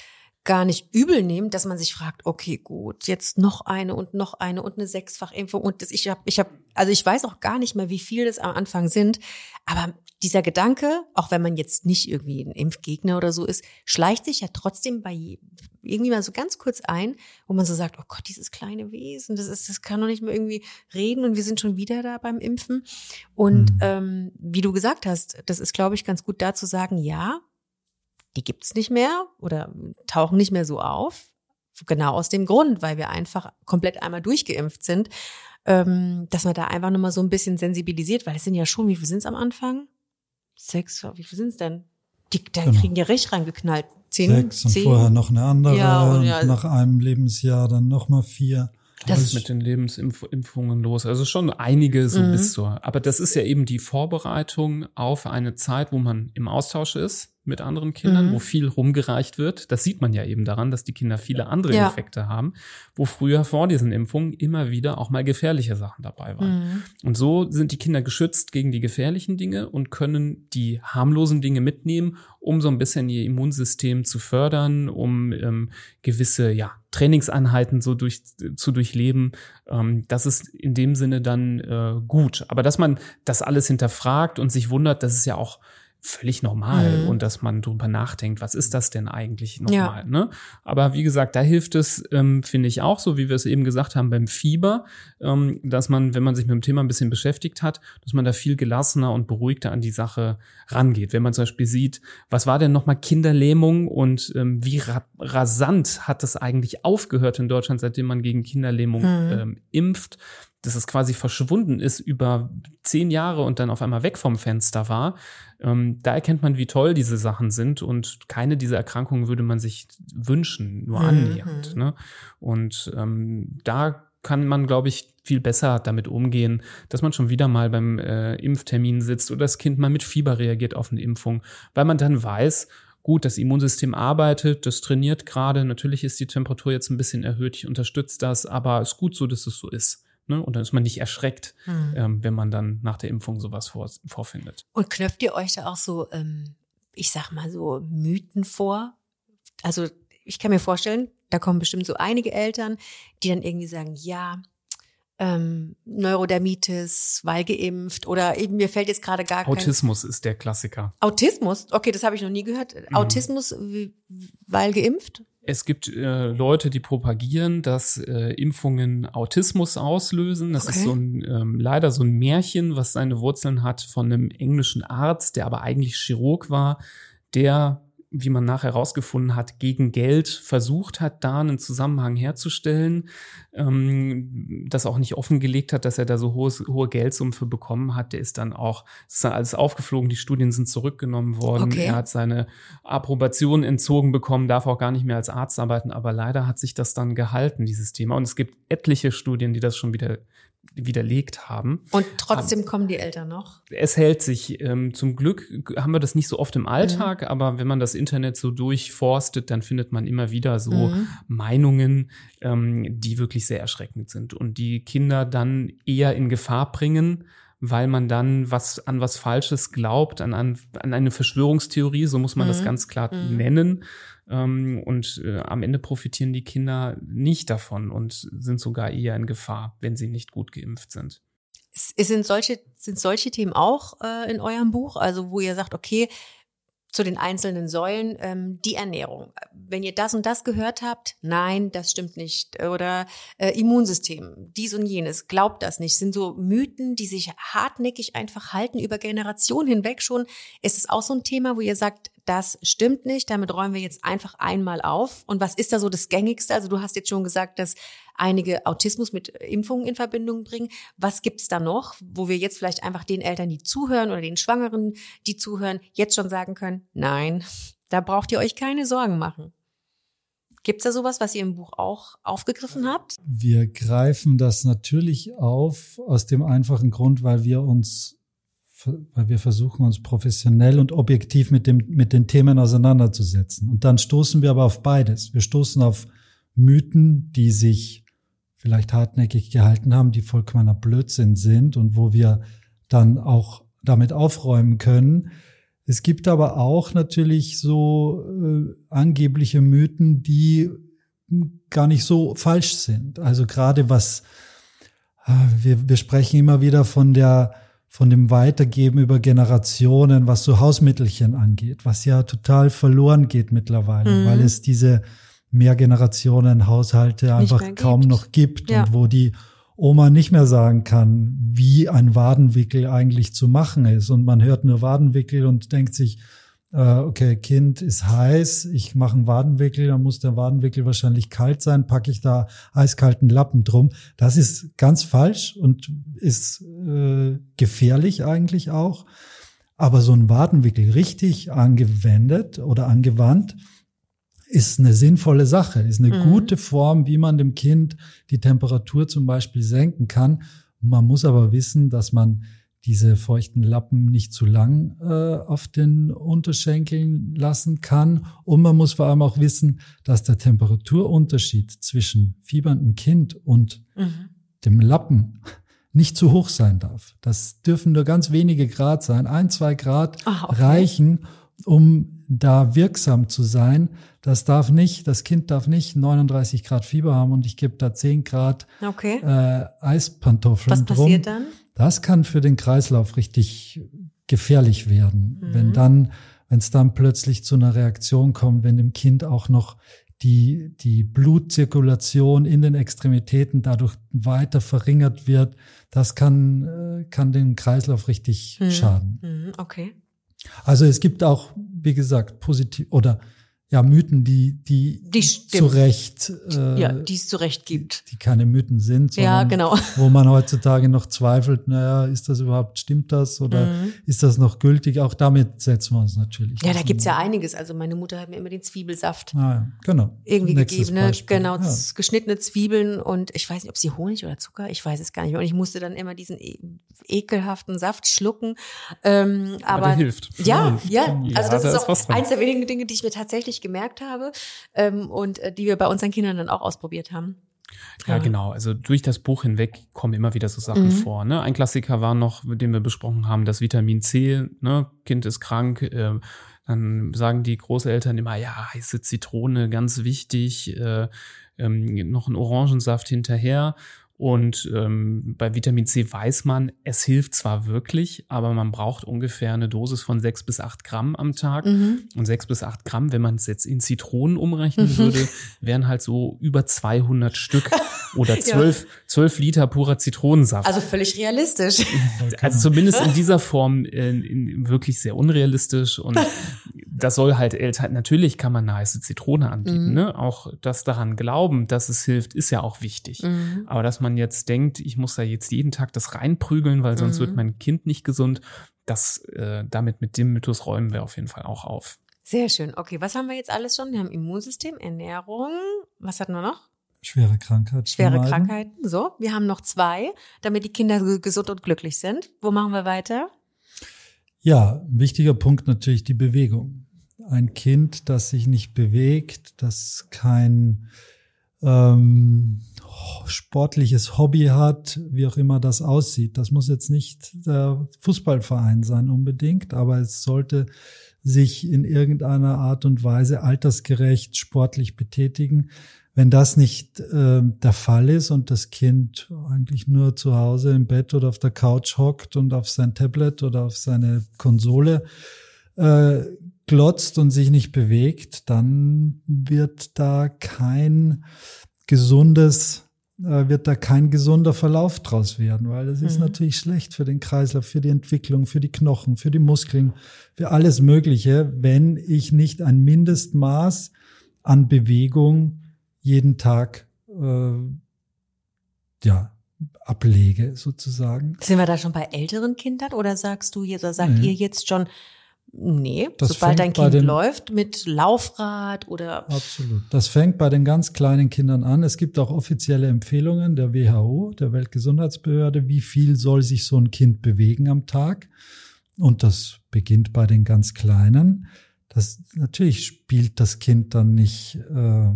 gar nicht übel nehmen, dass man sich fragt, okay, gut, jetzt noch eine und noch eine und eine Sechsfachimpfung und das, ich habe, ich habe, also ich weiß auch gar nicht mehr, wie viel das am Anfang sind, aber dieser Gedanke, auch wenn man jetzt nicht irgendwie ein Impfgegner oder so ist, schleicht sich ja trotzdem bei irgendwie mal so ganz kurz ein, wo man so sagt, oh Gott, dieses kleine Wesen, das ist, das kann doch nicht mehr irgendwie reden und wir sind schon wieder da beim Impfen. Und mhm. ähm, wie du gesagt hast, das ist, glaube ich, ganz gut da zu sagen, ja, die gibt's nicht mehr oder tauchen nicht mehr so auf. Genau aus dem Grund, weil wir einfach komplett einmal durchgeimpft sind, ähm, dass man da einfach nochmal so ein bisschen sensibilisiert, weil es sind ja schon, wie viel sind's am Anfang? Sechs, wie viel sind's denn? Die, da genau. kriegen ja recht reingeknallt. Zehn, Sechs und zehn. vorher noch eine andere. Ja, ja. nach einem Lebensjahr dann nochmal vier. Das ist mit den Lebensimpfungen los. Also schon einige so mhm. bis zur. Aber das ist ja eben die Vorbereitung auf eine Zeit, wo man im Austausch ist mit anderen Kindern, mhm. wo viel rumgereicht wird. Das sieht man ja eben daran, dass die Kinder viele andere ja. Effekte haben, wo früher vor diesen Impfungen immer wieder auch mal gefährliche Sachen dabei waren. Mhm. Und so sind die Kinder geschützt gegen die gefährlichen Dinge und können die harmlosen Dinge mitnehmen, um so ein bisschen ihr Immunsystem zu fördern, um ähm, gewisse ja, Trainingseinheiten so durch, zu durchleben. Ähm, das ist in dem Sinne dann äh, gut. Aber dass man das alles hinterfragt und sich wundert, das ist ja auch völlig normal mhm. und dass man drüber nachdenkt, was ist das denn eigentlich nochmal? Ja. Ne? Aber wie gesagt, da hilft es, ähm, finde ich auch, so wie wir es eben gesagt haben beim Fieber, ähm, dass man, wenn man sich mit dem Thema ein bisschen beschäftigt hat, dass man da viel gelassener und beruhigter an die Sache rangeht. Wenn man zum Beispiel sieht, was war denn nochmal Kinderlähmung und ähm, wie ra rasant hat das eigentlich aufgehört in Deutschland, seitdem man gegen Kinderlähmung mhm. ähm, impft? Dass es quasi verschwunden ist über zehn Jahre und dann auf einmal weg vom Fenster war. Ähm, da erkennt man, wie toll diese Sachen sind und keine dieser Erkrankungen würde man sich wünschen, nur mhm. annähernd. Ne? Und ähm, da kann man, glaube ich, viel besser damit umgehen, dass man schon wieder mal beim äh, Impftermin sitzt oder das Kind mal mit Fieber reagiert auf eine Impfung, weil man dann weiß, gut, das Immunsystem arbeitet, das trainiert gerade, natürlich ist die Temperatur jetzt ein bisschen erhöht, ich unterstütze das, aber es ist gut so, dass es so ist. Ne? Und dann ist man nicht erschreckt, mhm. ähm, wenn man dann nach der Impfung sowas vor, vorfindet. Und knöpft ihr euch da auch so, ähm, ich sag mal so, Mythen vor? Also ich kann mir vorstellen, da kommen bestimmt so einige Eltern, die dann irgendwie sagen, ja, ähm, Neurodermitis, weil geimpft oder eben mir fällt jetzt gerade gar kein Autismus ist der Klassiker. Autismus? Okay, das habe ich noch nie gehört. Mhm. Autismus, weil geimpft? Es gibt äh, Leute, die propagieren, dass äh, Impfungen Autismus auslösen. Das okay. ist so ein ähm, leider so ein Märchen, was seine Wurzeln hat von einem englischen Arzt, der aber eigentlich Chirurg war, der wie man nachher herausgefunden hat, gegen Geld versucht hat, da einen Zusammenhang herzustellen, ähm, das auch nicht offengelegt hat, dass er da so hohe, hohe Geldsummen für bekommen hat. Der ist dann auch, ist dann alles aufgeflogen, die Studien sind zurückgenommen worden. Okay. Er hat seine Approbation entzogen bekommen, darf auch gar nicht mehr als Arzt arbeiten, aber leider hat sich das dann gehalten, dieses Thema. Und es gibt etliche Studien, die das schon wieder widerlegt haben. Und trotzdem aber kommen die Eltern noch? Es hält sich. Ähm, zum Glück haben wir das nicht so oft im Alltag, mhm. aber wenn man das Internet so durchforstet, dann findet man immer wieder so mhm. Meinungen, ähm, die wirklich sehr erschreckend sind und die Kinder dann eher in Gefahr bringen, weil man dann was an was Falsches glaubt, an, an, an eine Verschwörungstheorie, so muss man mhm. das ganz klar mhm. nennen. Ähm, und äh, am Ende profitieren die Kinder nicht davon und sind sogar eher in Gefahr, wenn sie nicht gut geimpft sind. Sind solche, sind solche Themen auch äh, in eurem Buch? Also, wo ihr sagt, okay, zu den einzelnen Säulen ähm, die Ernährung. Wenn ihr das und das gehört habt, nein, das stimmt nicht. Oder äh, Immunsystem, dies und jenes, glaubt das nicht. Sind so Mythen, die sich hartnäckig einfach halten über Generationen hinweg schon. Ist es auch so ein Thema, wo ihr sagt, das stimmt nicht, damit räumen wir jetzt einfach einmal auf. Und was ist da so das Gängigste? Also du hast jetzt schon gesagt, dass einige Autismus mit Impfungen in Verbindung bringen. Was gibt's da noch, wo wir jetzt vielleicht einfach den Eltern, die zuhören oder den Schwangeren, die zuhören, jetzt schon sagen können, nein, da braucht ihr euch keine Sorgen machen? Gibt es da sowas, was ihr im Buch auch aufgegriffen habt? Wir greifen das natürlich auf aus dem einfachen Grund, weil wir uns weil wir versuchen, uns professionell und objektiv mit, dem, mit den Themen auseinanderzusetzen. Und dann stoßen wir aber auf beides. Wir stoßen auf Mythen, die sich vielleicht hartnäckig gehalten haben, die vollkommener Blödsinn sind und wo wir dann auch damit aufräumen können. Es gibt aber auch natürlich so äh, angebliche Mythen, die gar nicht so falsch sind. Also gerade was äh, wir, wir sprechen immer wieder von der von dem Weitergeben über Generationen, was so Hausmittelchen angeht, was ja total verloren geht mittlerweile, mhm. weil es diese Mehrgenerationen-Haushalte einfach kaum noch gibt ja. und wo die Oma nicht mehr sagen kann, wie ein Wadenwickel eigentlich zu machen ist. Und man hört nur Wadenwickel und denkt sich, okay, Kind ist heiß, ich mache einen Wadenwickel, dann muss der Wadenwickel wahrscheinlich kalt sein, packe ich da eiskalten Lappen drum. Das ist ganz falsch und ist äh, gefährlich eigentlich auch. Aber so ein Wadenwickel richtig angewendet oder angewandt, ist eine sinnvolle Sache, ist eine mhm. gute Form, wie man dem Kind die Temperatur zum Beispiel senken kann. Man muss aber wissen, dass man diese feuchten Lappen nicht zu lang äh, auf den Unterschenkeln lassen kann. Und man muss vor allem auch wissen, dass der Temperaturunterschied zwischen fieberndem Kind und mhm. dem Lappen nicht zu hoch sein darf. Das dürfen nur ganz wenige Grad sein. Ein, zwei Grad Ach, okay. reichen, um da wirksam zu sein. Das darf nicht, das Kind darf nicht 39 Grad Fieber haben und ich gebe da 10 Grad okay. äh, Eispantoffeln Was drum. passiert dann? Das kann für den Kreislauf richtig gefährlich werden, mhm. wenn dann, wenn es dann plötzlich zu einer Reaktion kommt, wenn dem Kind auch noch die, die Blutzirkulation in den Extremitäten dadurch weiter verringert wird, das kann, äh, kann den Kreislauf richtig mhm. schaden. Mhm. Okay. Also es gibt auch, wie gesagt, positiv oder ja, Mythen, die, die, die zu Recht, äh, ja, die es zu Recht gibt. Die, die keine Mythen sind, sondern ja, genau. wo man heutzutage noch zweifelt, naja, ist das überhaupt, stimmt das oder mhm. ist das noch gültig? Auch damit setzen wir uns natürlich. Ja, da gibt's ja einiges. Also meine Mutter hat mir immer den Zwiebelsaft ah, ja, genau. irgendwie Nächstes gegeben, ne? genau, ja. geschnittene Zwiebeln und ich weiß nicht, ob sie Honig oder Zucker, ich weiß es gar nicht mehr. Und ich musste dann immer diesen e ekelhaften Saft schlucken. Ähm, aber, aber hilft. Ja, ja, ja, also das da ist auch eins der wenigen Dinge, die ich mir tatsächlich ich gemerkt habe ähm, und äh, die wir bei unseren Kindern dann auch ausprobiert haben. Ja, genau. Also durch das Buch hinweg kommen immer wieder so Sachen mhm. vor. Ne? Ein Klassiker war noch, mit dem wir besprochen haben, das Vitamin C. Ne? Kind ist krank. Äh, dann sagen die Großeltern immer, ja, heiße Zitrone, ganz wichtig. Äh, ähm, noch ein Orangensaft hinterher. Und ähm, bei Vitamin C weiß man, es hilft zwar wirklich, aber man braucht ungefähr eine Dosis von sechs bis acht Gramm am Tag. Mhm. Und sechs bis acht Gramm, wenn man es jetzt in Zitronen umrechnen mhm. würde, wären halt so über 200 Stück oder zwölf, zwölf ja. Liter purer Zitronensaft. Also völlig realistisch. Also zumindest in dieser Form äh, in, wirklich sehr unrealistisch. Und das soll halt Eltern, natürlich kann man eine heiße Zitrone anbieten. Mhm. Ne? Auch das daran glauben, dass es hilft, ist ja auch wichtig. Mhm. Aber dass man man jetzt denkt, ich muss da jetzt jeden Tag das reinprügeln, weil sonst mhm. wird mein Kind nicht gesund, das äh, damit mit dem Mythos räumen wir auf jeden Fall auch auf. Sehr schön. Okay, was haben wir jetzt alles schon? Wir haben Immunsystem, Ernährung. Was hatten wir noch? Schwere Krankheiten. Schwere Krankheiten. So, wir haben noch zwei, damit die Kinder gesund und glücklich sind. Wo machen wir weiter? Ja, wichtiger Punkt natürlich die Bewegung. Ein Kind, das sich nicht bewegt, das kein ähm, sportliches Hobby hat, wie auch immer das aussieht. Das muss jetzt nicht der Fußballverein sein unbedingt, aber es sollte sich in irgendeiner Art und Weise altersgerecht sportlich betätigen. Wenn das nicht äh, der Fall ist und das Kind eigentlich nur zu Hause im Bett oder auf der Couch hockt und auf sein Tablet oder auf seine Konsole äh, glotzt und sich nicht bewegt, dann wird da kein gesundes äh, wird da kein gesunder Verlauf draus werden, weil das ist mhm. natürlich schlecht für den Kreislauf, für die Entwicklung, für die Knochen, für die Muskeln, für alles Mögliche, wenn ich nicht ein Mindestmaß an Bewegung jeden Tag äh, ja ablege sozusagen. Sind wir da schon bei älteren Kindern oder sagst du jetzt, oder sagt nee. ihr jetzt schon, Nee, Das sobald dein Kind den- läuft mit Laufrad oder Absolut. Das fängt bei den ganz kleinen Kindern an. Es gibt auch offizielle Empfehlungen der WHO, der Weltgesundheitsbehörde, wie viel soll sich so ein Kind bewegen am Tag. Und das beginnt bei den ganz Kleinen. Das natürlich spielt das Kind dann nicht äh,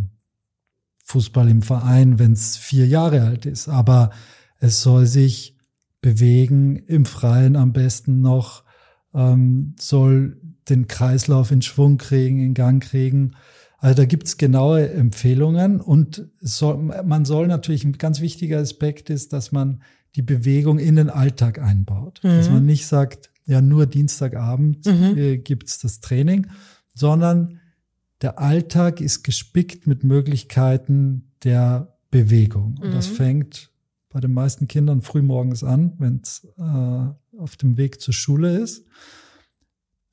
Fußball im Verein, wenn es vier Jahre alt ist, aber es soll sich bewegen im Freien am besten noch, ähm, soll den Kreislauf in Schwung kriegen, in Gang kriegen. Also da gibt's genaue Empfehlungen und soll, man soll natürlich, ein ganz wichtiger Aspekt ist, dass man die Bewegung in den Alltag einbaut. Dass man nicht sagt, ja, nur Dienstagabend äh, gibt's das Training, sondern der Alltag ist gespickt mit Möglichkeiten der Bewegung. Und das fängt bei den meisten Kindern frühmorgens an, wenn es äh, auf dem Weg zur Schule ist.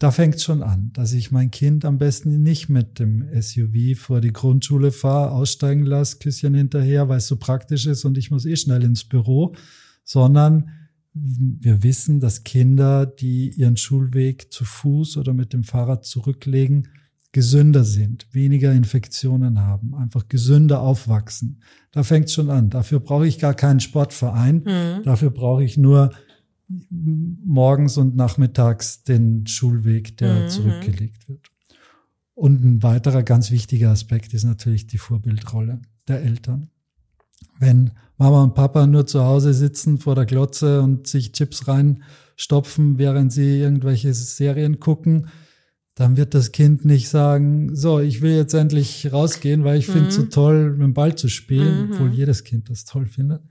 Da fängt es schon an, dass ich mein Kind am besten nicht mit dem SUV vor die Grundschule fahre, aussteigen lasse, Küsschen hinterher, weil es so praktisch ist und ich muss eh schnell ins Büro, sondern wir wissen, dass Kinder, die ihren Schulweg zu Fuß oder mit dem Fahrrad zurücklegen, gesünder sind, weniger Infektionen haben, einfach gesünder aufwachsen. Da fängt es schon an. Dafür brauche ich gar keinen Sportverein. Dafür brauche ich nur morgens und nachmittags den Schulweg, der zurückgelegt wird. Und ein weiterer ganz wichtiger Aspekt ist natürlich die Vorbildrolle der Eltern. Wenn Mama und Papa nur zu Hause sitzen vor der Glotze und sich Chips reinstopfen, während sie irgendwelche Serien gucken, dann wird das Kind nicht sagen, so, ich will jetzt endlich rausgehen, weil ich finde es so toll, mit dem Ball zu spielen, obwohl jedes Kind das toll findet.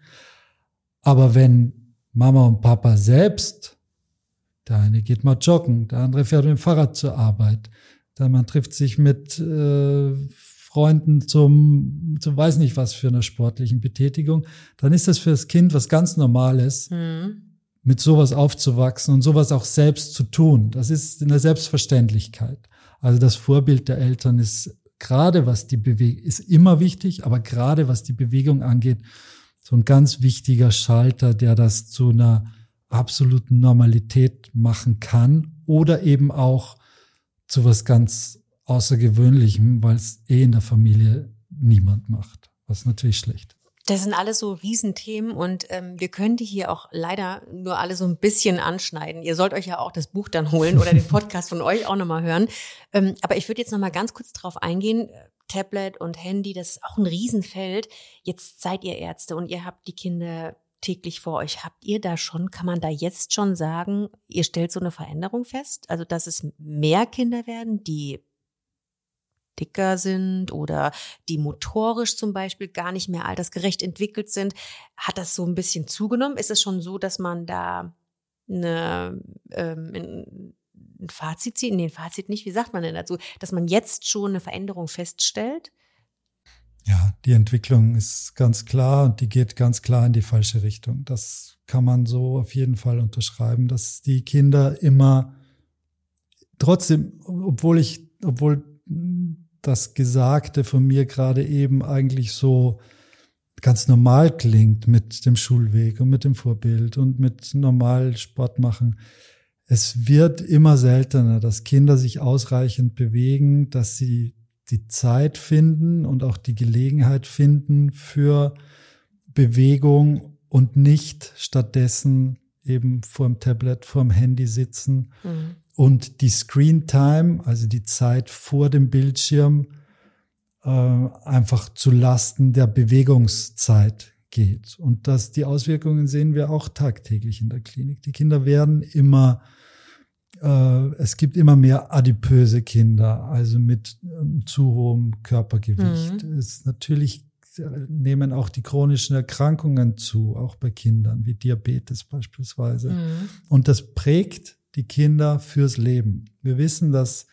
Aber wenn Mama und Papa selbst, der eine geht mal joggen, der andere fährt mit dem Fahrrad zur Arbeit, dann man trifft sich mit äh, Freunden zum, zum weiß nicht was für einer sportlichen Betätigung, dann ist das für das Kind was ganz Normales, mit sowas aufzuwachsen und sowas auch selbst zu tun. Das ist eine Selbstverständlichkeit. Also das Vorbild der Eltern ist gerade was die Bewegung, ist immer wichtig, aber gerade was die Bewegung angeht, so ein ganz wichtiger Schalter, der das zu einer absoluten Normalität machen kann oder eben auch zu was ganz Außergewöhnlichem, weil es eh in der Familie niemand macht, was natürlich schlecht. Das sind alles so Riesenthemen und ähm, wir können die hier auch leider nur alle so ein bisschen anschneiden. Ihr sollt euch ja auch das Buch dann holen oder den Podcast von euch auch nochmal hören. Ähm, aber ich würde jetzt nochmal ganz kurz drauf eingehen. Tablet und Handy, das ist auch ein Riesenfeld. Jetzt seid ihr Ärzte und ihr habt die Kinder täglich vor euch. Habt ihr da schon, kann man da jetzt schon sagen, ihr stellt so eine Veränderung fest? Also, dass es mehr Kinder werden, die dicker sind oder die motorisch zum Beispiel gar nicht mehr altersgerecht entwickelt sind. Hat das so ein bisschen zugenommen? Ist es schon so, dass man da eine, ähm, ein Fazit zieht? Nee, ein Fazit nicht. Wie sagt man denn dazu? Dass man jetzt schon eine Veränderung feststellt? Ja, die Entwicklung ist ganz klar und die geht ganz klar in die falsche Richtung. Das kann man so auf jeden Fall unterschreiben, dass die Kinder immer trotzdem, obwohl ich, obwohl das Gesagte von mir gerade eben eigentlich so ganz normal klingt mit dem Schulweg und mit dem Vorbild und mit normal Sport machen. Es wird immer seltener, dass Kinder sich ausreichend bewegen, dass sie die Zeit finden und auch die Gelegenheit finden für Bewegung und nicht stattdessen eben vor dem Tablet, vor dem Handy sitzen Mhm. Und die Screen Time, also die Zeit vor dem Bildschirm, äh, einfach zu Lasten der Bewegungszeit geht. Und dass die Auswirkungen sehen wir auch tagtäglich in der Klinik. Die Kinder werden immer, äh, es gibt immer mehr adipöse Kinder, also mit ähm, zu hohem Körpergewicht. Es natürlich äh, nehmen auch die chronischen Erkrankungen zu, auch bei Kindern, wie Diabetes beispielsweise. Mhm. Und das prägt die Kinder fürs Leben. Wir wissen, dass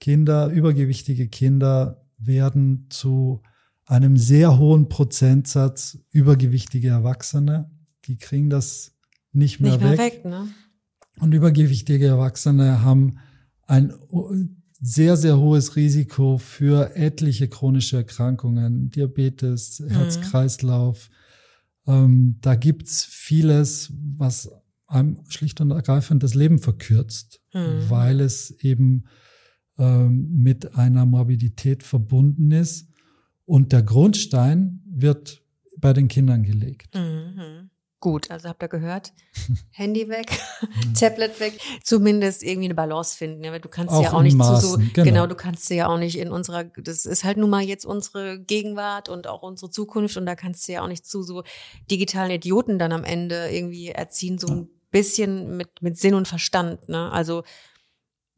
Kinder, übergewichtige Kinder werden zu einem sehr hohen Prozentsatz übergewichtige Erwachsene. Die kriegen das nicht mehr, Nicht mehr weg. weg, ne? Und übergewichtige Erwachsene haben ein sehr, sehr hohes Risiko für etliche chronische Erkrankungen, Diabetes, Herz-Kreislauf. Ähm, da gibt's vieles, was einem schlicht und ergreifend das Leben verkürzt, Mhm. weil es eben ähm, mit einer Morbidität verbunden ist. Und der Grundstein wird bei den Kindern gelegt. Mhm. Gut, also habt ihr gehört, Handy weg, Tablet weg, zumindest irgendwie eine Balance finden. Ja, weil du kannst Auch ja auch nicht zu so, Maßen, genau. genau. du kannst ja auch nicht in unserer, das ist halt nun mal jetzt unsere Gegenwart und auch unsere Zukunft und da kannst du ja auch nicht zu so digitalen Idioten dann am Ende irgendwie erziehen, so ein bisschen mit, mit Sinn und Verstand, ne? Also,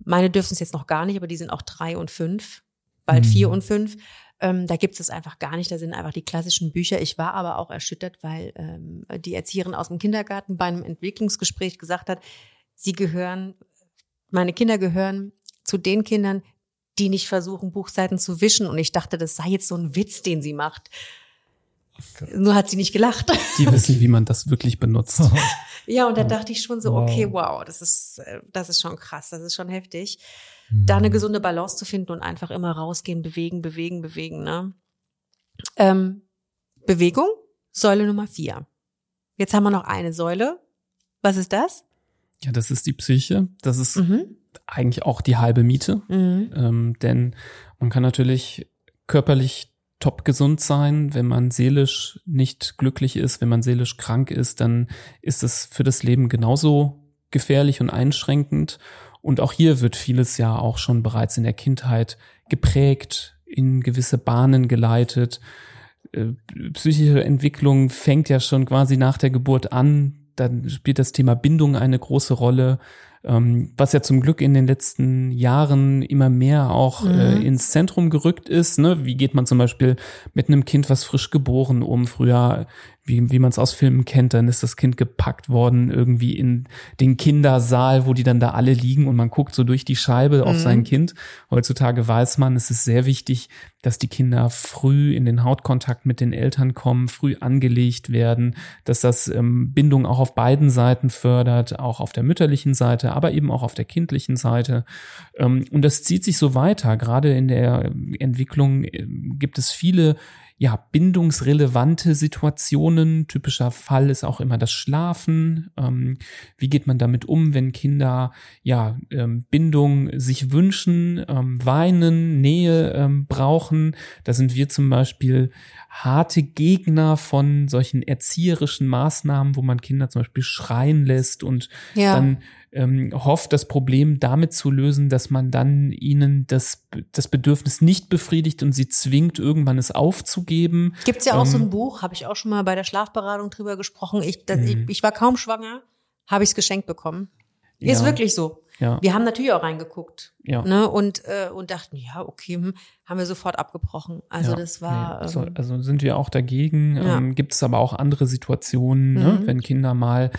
meine dürfen es jetzt noch gar nicht, aber die sind auch drei und fünf, bald Mhm. vier und fünf. Ähm, da gibt es einfach gar nicht. Da sind einfach die klassischen Bücher. Ich war aber auch erschüttert, weil ähm, die Erzieherin aus dem Kindergarten bei einem Entwicklungsgespräch gesagt hat, sie gehören, meine Kinder gehören zu den Kindern, die nicht versuchen, Buchseiten zu wischen. Und ich dachte, das sei jetzt so ein Witz, den sie macht. Nur hat sie nicht gelacht. Die wissen, wie man das wirklich benutzt. Ja, und da dachte ich schon so, okay, wow, das ist, äh, das ist schon krass, das ist schon heftig. Da eine gesunde Balance zu finden und einfach immer rausgehen, bewegen, bewegen, bewegen, ne? Ähm, Bewegung, Säule Nummer vier. Jetzt haben wir noch eine Säule. Was ist das? Ja, das ist die Psyche. Das ist Mhm. eigentlich auch die halbe Miete. Mhm. Ähm, denn man kann natürlich körperlich top gesund sein, wenn man seelisch nicht glücklich ist, wenn man seelisch krank ist, dann ist es für das Leben genauso gefährlich und einschränkend. Und auch hier wird vieles ja auch schon bereits in der Kindheit geprägt, in gewisse Bahnen geleitet. Äh, Psychische Entwicklung fängt ja schon quasi nach der Geburt an. Dann spielt das Thema Bindung eine große Rolle, ähm, was ja zum Glück in den letzten Jahren immer mehr auch äh, ins Zentrum gerückt ist. Ne? Wie geht man zum Beispiel mit einem Kind, was frisch geboren um? Früher, wie, wie man es aus Filmen kennt, dann ist das Kind gepackt worden irgendwie in den Kindersaal, wo die dann da alle liegen und man guckt so durch die Scheibe auf sein Kind. Heutzutage weiß man, es ist sehr wichtig, dass die Kinder früh in den Hautkontakt mit den Eltern kommen, früh angelegt werden, dass das ähm, Bindung auch auf beiden Seiten fördert, auch auf der mütterlichen Seite, aber eben auch auf der kindlichen Seite. Ähm, und das zieht sich so weiter. Gerade in der Entwicklung äh, gibt es viele ja, bindungsrelevante Situationen. Typischer Fall ist auch immer das Schlafen. Ähm, wie geht man damit um, wenn Kinder ja ähm, Bindung sich wünschen, ähm, weinen, Nähe ähm, brauchen? Da sind wir zum Beispiel harte Gegner von solchen erzieherischen Maßnahmen, wo man Kinder zum Beispiel schreien lässt und Ja. dann ähm, hofft, das Problem damit zu lösen, dass man dann ihnen das, das Bedürfnis nicht befriedigt und sie zwingt, irgendwann es aufzugeben. Gibt's ja auch so Ähm, ein Buch, habe ich auch schon mal bei der Schlafberatung drüber gesprochen. Ich, das, ich, Mhm. ich war kaum schwanger, habe ich es geschenkt bekommen. Ist Ja. wirklich so. Ja, Wir haben natürlich auch reingeguckt ja. ne, und, äh, und dachten, ja, okay, hm, haben wir sofort abgebrochen. Also Ja, das war. nee, so, ähm, also sind wir auch dagegen. Ja. Ähm, Gibt es aber auch andere Situationen, ne? Mhm. wenn Kinder mal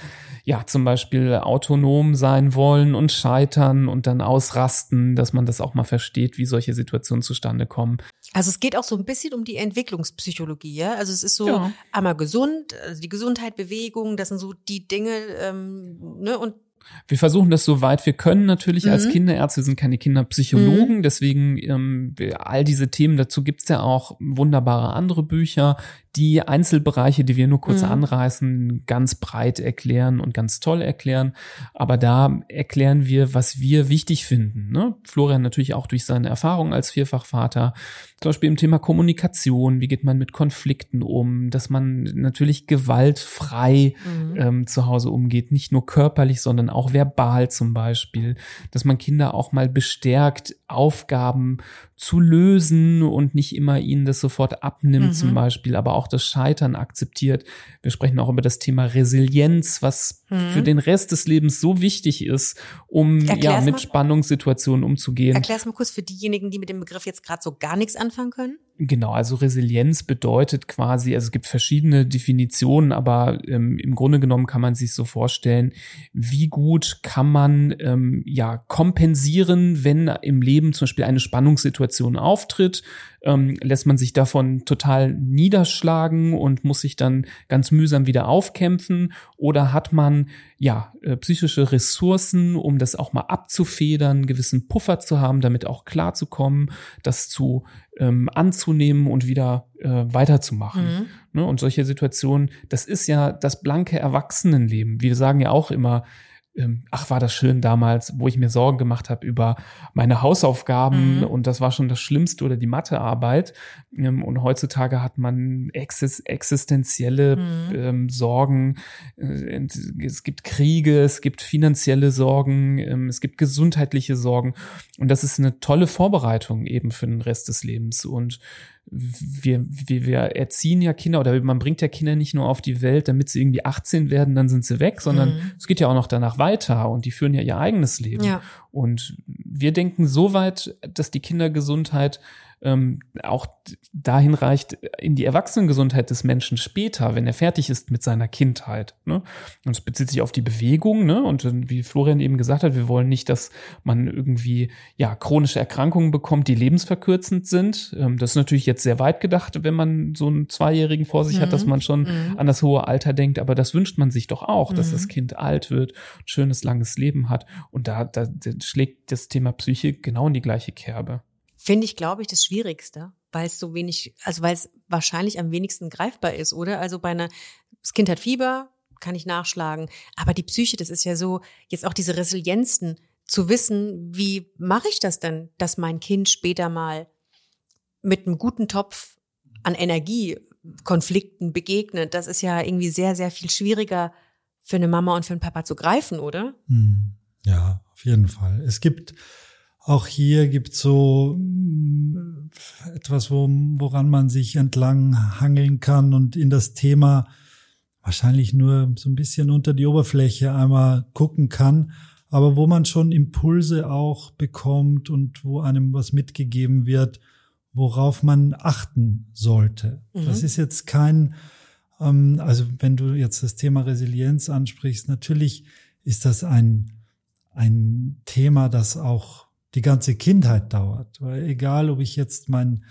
ja zum Beispiel autonom sein wollen und scheitern und dann ausrasten, dass man das auch mal versteht, wie solche Situationen zustande kommen. Also es geht auch so ein bisschen um die Entwicklungspsychologie, ja. Also es ist so Ja. einmal gesund, also die Gesundheit, Bewegung, das sind so die Dinge, ähm, ne, und Wir versuchen das so weit wir können natürlich als Mhm. Kinderärzte, wir sind keine Kinderpsychologen, deswegen ähm, all diese Themen, dazu gibt's ja auch wunderbare andere Bücher, die Einzelbereiche, die wir nur kurz Mhm. anreißen, ganz breit erklären und ganz toll erklären. Aber da erklären wir, was wir wichtig finden. Ne? Florian natürlich auch durch seine Erfahrung als Vierfachvater, zum Beispiel im Thema Kommunikation, wie geht man mit Konflikten um, dass man natürlich gewaltfrei ähm, zu Hause umgeht, nicht nur körperlich, sondern auch verbal zum Beispiel, dass man Kinder auch mal bestärkt, Aufgaben zu lösen und nicht immer ihnen das sofort abnimmt Mhm. zum Beispiel, aber auch das Scheitern akzeptiert. Wir sprechen auch über das Thema Resilienz, was Mhm. für den Rest des Lebens so wichtig ist, um ja mit mal. Spannungssituationen umzugehen. erklär's mal kurz für diejenigen, die mit dem Begriff jetzt gerade so gar nichts anfangen können. Genau, also Resilienz bedeutet quasi, also es gibt verschiedene Definitionen, aber ähm, im Grunde genommen kann man sich so vorstellen, wie gut kann man ähm, ja kompensieren, wenn im Leben zum Beispiel eine Spannungssituation auftritt, ähm, lässt man sich davon total niederschlagen und muss sich dann ganz mühsam wieder aufkämpfen oder hat man ja, äh, psychische Ressourcen, um das auch mal abzufedern, gewissen Puffer zu haben, damit auch klarzukommen, das zu ähm, anzunehmen und wieder äh, weiterzumachen. Mhm. Ne? Und solche Situationen, das ist ja das blanke Erwachsenenleben. Wir sagen ja auch immer, ähm, ach, war das schön damals, wo ich mir Sorgen gemacht habe über meine Hausaufgaben mhm. und das war schon das Schlimmste oder die Mathearbeit. Ähm, und heutzutage hat man exis existenzielle mhm. ähm, Sorgen. Äh, es gibt Kriege, es gibt finanzielle Sorgen, ähm, es gibt gesundheitliche Sorgen. Und das ist eine tolle Vorbereitung eben für den Rest des Lebens. Und wir, wir, wir erziehen ja Kinder oder man bringt ja Kinder nicht nur auf die Welt, damit sie irgendwie 18 werden, dann sind sie weg, sondern mhm. es geht ja auch noch danach weiter und die führen ja ihr eigenes Leben. Ja. Und wir denken so weit, dass die Kindergesundheit ähm, auch dahin reicht in die Erwachsenengesundheit des Menschen später, wenn er fertig ist mit seiner Kindheit. Ne? Und es bezieht sich auf die Bewegung, ne? Und wie Florian eben gesagt hat, wir wollen nicht, dass man irgendwie ja chronische Erkrankungen bekommt, die lebensverkürzend sind. Ähm, das ist natürlich jetzt sehr weit gedacht, wenn man so einen Zweijährigen vor sich mhm. hat, dass mhm. man schon mhm. an das hohe Alter denkt. Aber das wünscht man sich doch auch, dass mhm. das Kind alt wird, schönes langes Leben hat. Und da, da schlägt das Thema Psyche genau in die gleiche Kerbe. Finde ich, glaube ich, das Schwierigste, weil es so wenig, also weil es wahrscheinlich am wenigsten greifbar ist, oder? Also bei einer, das Kind hat Fieber, kann ich nachschlagen. Aber die Psyche, das ist ja so, jetzt auch diese Resilienzen, zu wissen, wie mache ich das denn, dass mein Kind später mal mit einem guten Topf an Energiekonflikten begegnet, das ist ja irgendwie sehr, sehr viel schwieriger für eine Mama und für einen Papa zu greifen, oder? Hm. Ja, auf jeden Fall. Es gibt auch hier gibt so etwas, wo, woran man sich entlang hangeln kann und in das Thema wahrscheinlich nur so ein bisschen unter die Oberfläche einmal gucken kann, aber wo man schon Impulse auch bekommt und wo einem was mitgegeben wird, worauf man achten sollte. Mhm. Das ist jetzt kein, ähm, also wenn du jetzt das Thema Resilienz ansprichst, natürlich ist das ein, ein Thema, das auch die ganze Kindheit dauert. Weil egal, ob ich jetzt meinen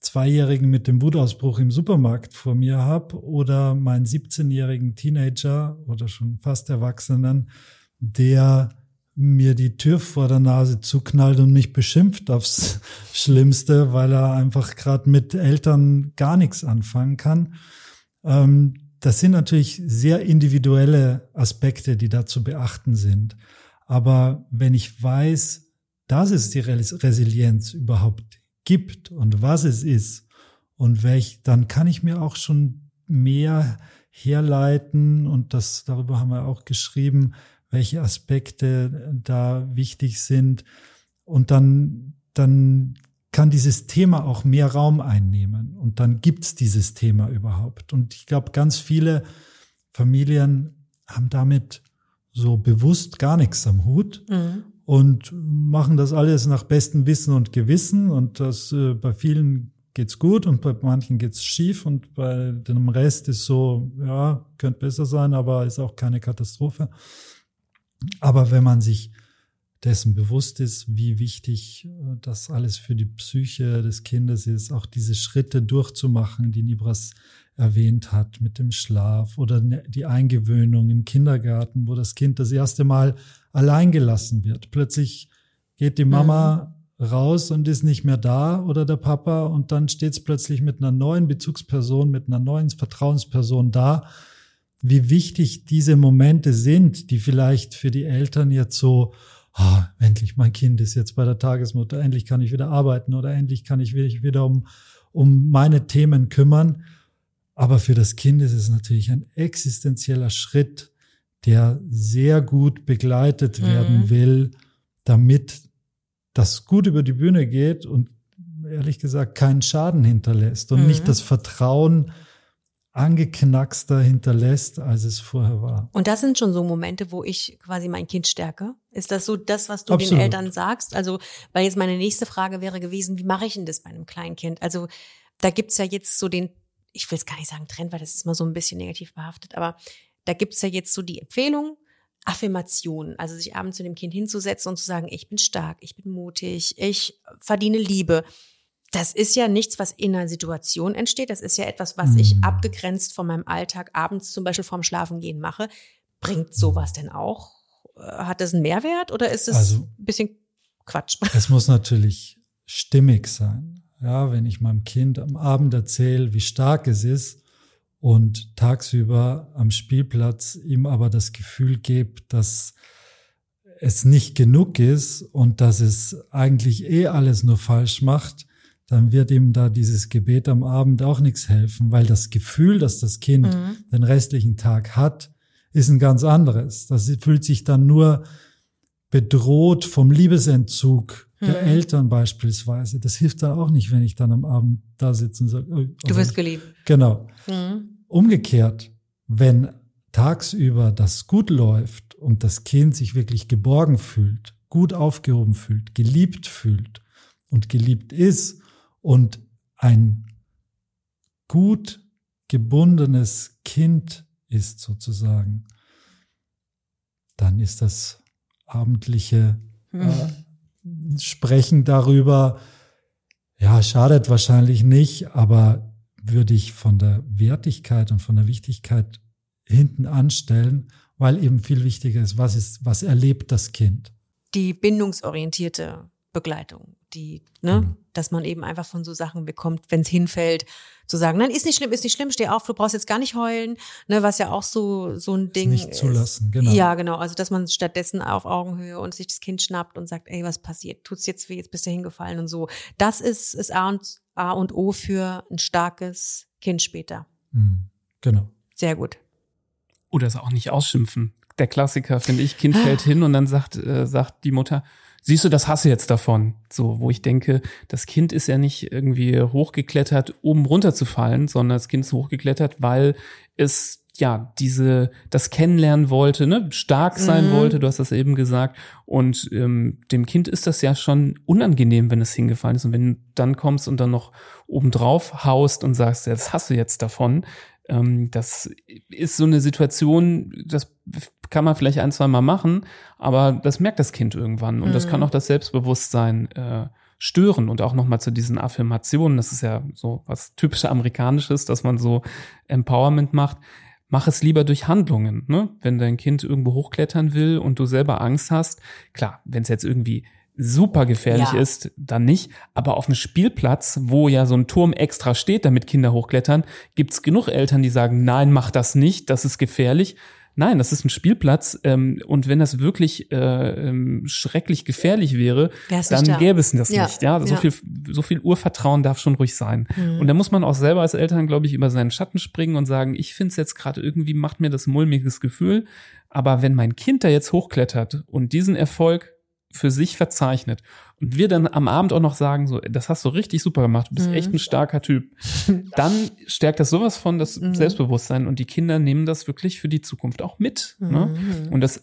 Zweijährigen mit dem Wutausbruch im Supermarkt vor mir habe oder meinen 17-jährigen Teenager oder schon fast Erwachsenen, der mir die Tür vor der Nase zuknallt und mich beschimpft aufs Schlimmste, weil er einfach gerade mit Eltern gar nichts anfangen kann. Ähm, das sind natürlich sehr individuelle Aspekte, die da zu beachten sind. Aber wenn ich weiß, dass es die Resilienz überhaupt gibt und was es ist und welch, dann kann ich mir auch schon mehr herleiten und das, darüber haben wir auch geschrieben, welche Aspekte da wichtig sind und dann, dann kann dieses Thema auch mehr Raum einnehmen und dann gibt's dieses Thema überhaupt. Und ich glaube, ganz viele Familien haben damit so bewusst gar nichts am Hut mhm und machen das alles nach bestem Wissen und Gewissen und das äh, bei vielen geht's gut und bei manchen geht's schief und bei dem Rest ist so, ja, könnte besser sein, aber ist auch keine Katastrophe. Aber wenn man sich dessen bewusst ist, wie wichtig äh, das alles für die Psyche des Kindes ist, auch diese Schritte durchzumachen, die Nibras erwähnt hat, mit dem Schlaf oder ne, die Eingewöhnung im Kindergarten, wo das Kind das erste Mal allein gelassen wird. Plötzlich geht die Mama mhm. raus und ist nicht mehr da oder der Papa und dann steht es plötzlich mit einer neuen Bezugsperson, mit einer neuen Vertrauensperson da. Wie wichtig diese Momente sind, die vielleicht für die Eltern jetzt so, oh, endlich mein Kind ist jetzt bei der Tagesmutter, endlich kann ich wieder arbeiten oder endlich kann ich mich wieder um, um meine Themen kümmern. Aber für das Kind ist es natürlich ein existenzieller Schritt, der sehr gut begleitet mhm. werden will, damit das gut über die Bühne geht und ehrlich gesagt keinen Schaden hinterlässt und mhm. nicht das Vertrauen angeknackster hinterlässt, als es vorher war. Und das sind schon so Momente, wo ich quasi mein Kind stärke. Ist das so das, was du Absolut. den Eltern sagst? Also, weil jetzt meine nächste Frage wäre gewesen, wie mache ich denn das bei einem kleinen Kind? Also, da gibt's ja jetzt so den, ich will es gar nicht sagen Trend, weil das ist mal so ein bisschen negativ behaftet, aber da gibt's ja jetzt so die Empfehlung, Affirmationen, also sich abends zu dem Kind hinzusetzen und zu sagen, ich bin stark, ich bin mutig, ich verdiene Liebe. Das ist ja nichts, was in einer Situation entsteht. Das ist ja etwas, was ich mhm. abgegrenzt von meinem Alltag abends zum Beispiel vorm Schlafengehen mache. bringt sowas denn auch? Äh, Hat das einen Mehrwert oder ist es Also- ein bisschen Quatsch? Es muss natürlich stimmig sein. Ja, wenn ich meinem Kind am Abend erzähle, wie stark es ist und tagsüber am Spielplatz ihm aber das Gefühl gebe, dass es nicht genug ist und dass es eigentlich eh alles nur falsch macht, dann wird ihm da dieses Gebet am Abend auch nichts helfen, weil das Gefühl, das das Kind Mhm. den restlichen Tag hat, ist ein ganz anderes. Das fühlt sich dann nur bedroht vom Liebesentzug der Mhm. Eltern beispielsweise. Das hilft dann auch nicht, wenn ich dann am Abend da sitze und sage, oh, Du also wirst ich- geliebt. Genau. Mhm. Umgekehrt, wenn tagsüber das gut läuft und das Kind sich wirklich geborgen fühlt, gut aufgehoben fühlt, geliebt fühlt und geliebt ist und ein gut gebundenes Kind ist sozusagen, dann ist das abendliche äh, Sprechen darüber, ja, schadet wahrscheinlich nicht, aber würde ich von der Wertigkeit und von der Wichtigkeit hinten anstellen, weil eben viel wichtiger ist, was ist, was erlebt das Kind? Die bindungsorientierte Begleitung, die, ne, Genau. Dass man eben einfach von so Sachen bekommt, wenn es hinfällt, zu sagen, nein, ist nicht schlimm, ist nicht schlimm, steh auf, du brauchst jetzt gar nicht heulen, ne, was ja auch so so ein Ding nicht ist. zulassen, genau. Ja, genau. Also, dass man stattdessen auf Augenhöhe und sich das Kind schnappt und sagt, ey, was passiert? Tut's jetzt weh? Jetzt bist du hingefallen und so. Das ist, ist A und, A und O für ein starkes Kind später. Mhm. Genau. Sehr gut. Oder es auch nicht ausschimpfen. Der Klassiker, finde ich, Kind fällt hin und dann sagt, äh, sagt die Mutter, siehst du, das hasse jetzt davon. So, wo ich denke, das Kind ist ja nicht irgendwie hochgeklettert, um runterzufallen, sondern das Kind ist hochgeklettert, weil es ja diese das kennenlernen wollte, ne, stark sein Mhm. wollte. Du hast das eben gesagt. Und ähm, dem Kind ist das ja schon unangenehm, wenn es hingefallen ist. Und wenn du dann kommst und dann noch obendrauf haust und sagst, ja, das hast du jetzt davon, ähm, das ist so eine Situation, das kann man vielleicht ein, zwei Mal machen, aber das merkt das Kind irgendwann und das Mhm. kann auch das Selbstbewusstsein äh, stören und auch nochmal zu diesen Affirmationen, das ist ja so was typisch amerikanisches, dass man so Empowerment macht. Mach es lieber durch Handlungen, ne? Wenn dein Kind irgendwo hochklettern will und du selber Angst hast, klar, wenn es jetzt irgendwie super gefährlich Ja. ist, dann nicht. Aber auf dem Spielplatz, wo ja so ein Turm extra steht, damit Kinder hochklettern, gibt's genug Eltern, die sagen, nein, mach das nicht, das ist gefährlich. Nein, das ist ein Spielplatz ähm, und wenn das wirklich äh, ähm, schrecklich gefährlich wäre, dann da. gäbe es das Ja, nicht. Ja, so ja. viel so viel Urvertrauen darf schon ruhig sein. Mhm. Und da muss man auch selber als Eltern, glaube ich, über seinen Schatten springen und sagen, ich finde es jetzt gerade irgendwie macht mir das mulmiges Gefühl, aber wenn mein Kind da jetzt hochklettert und diesen Erfolg für sich verzeichnet und wir dann am Abend auch noch sagen, so, das hast du richtig super gemacht, du bist Mhm. echt ein starker Typ, dann stärkt das sowas von das Mhm. Selbstbewusstsein und die Kinder nehmen das wirklich für die Zukunft auch mit. Ne? Mhm. Und das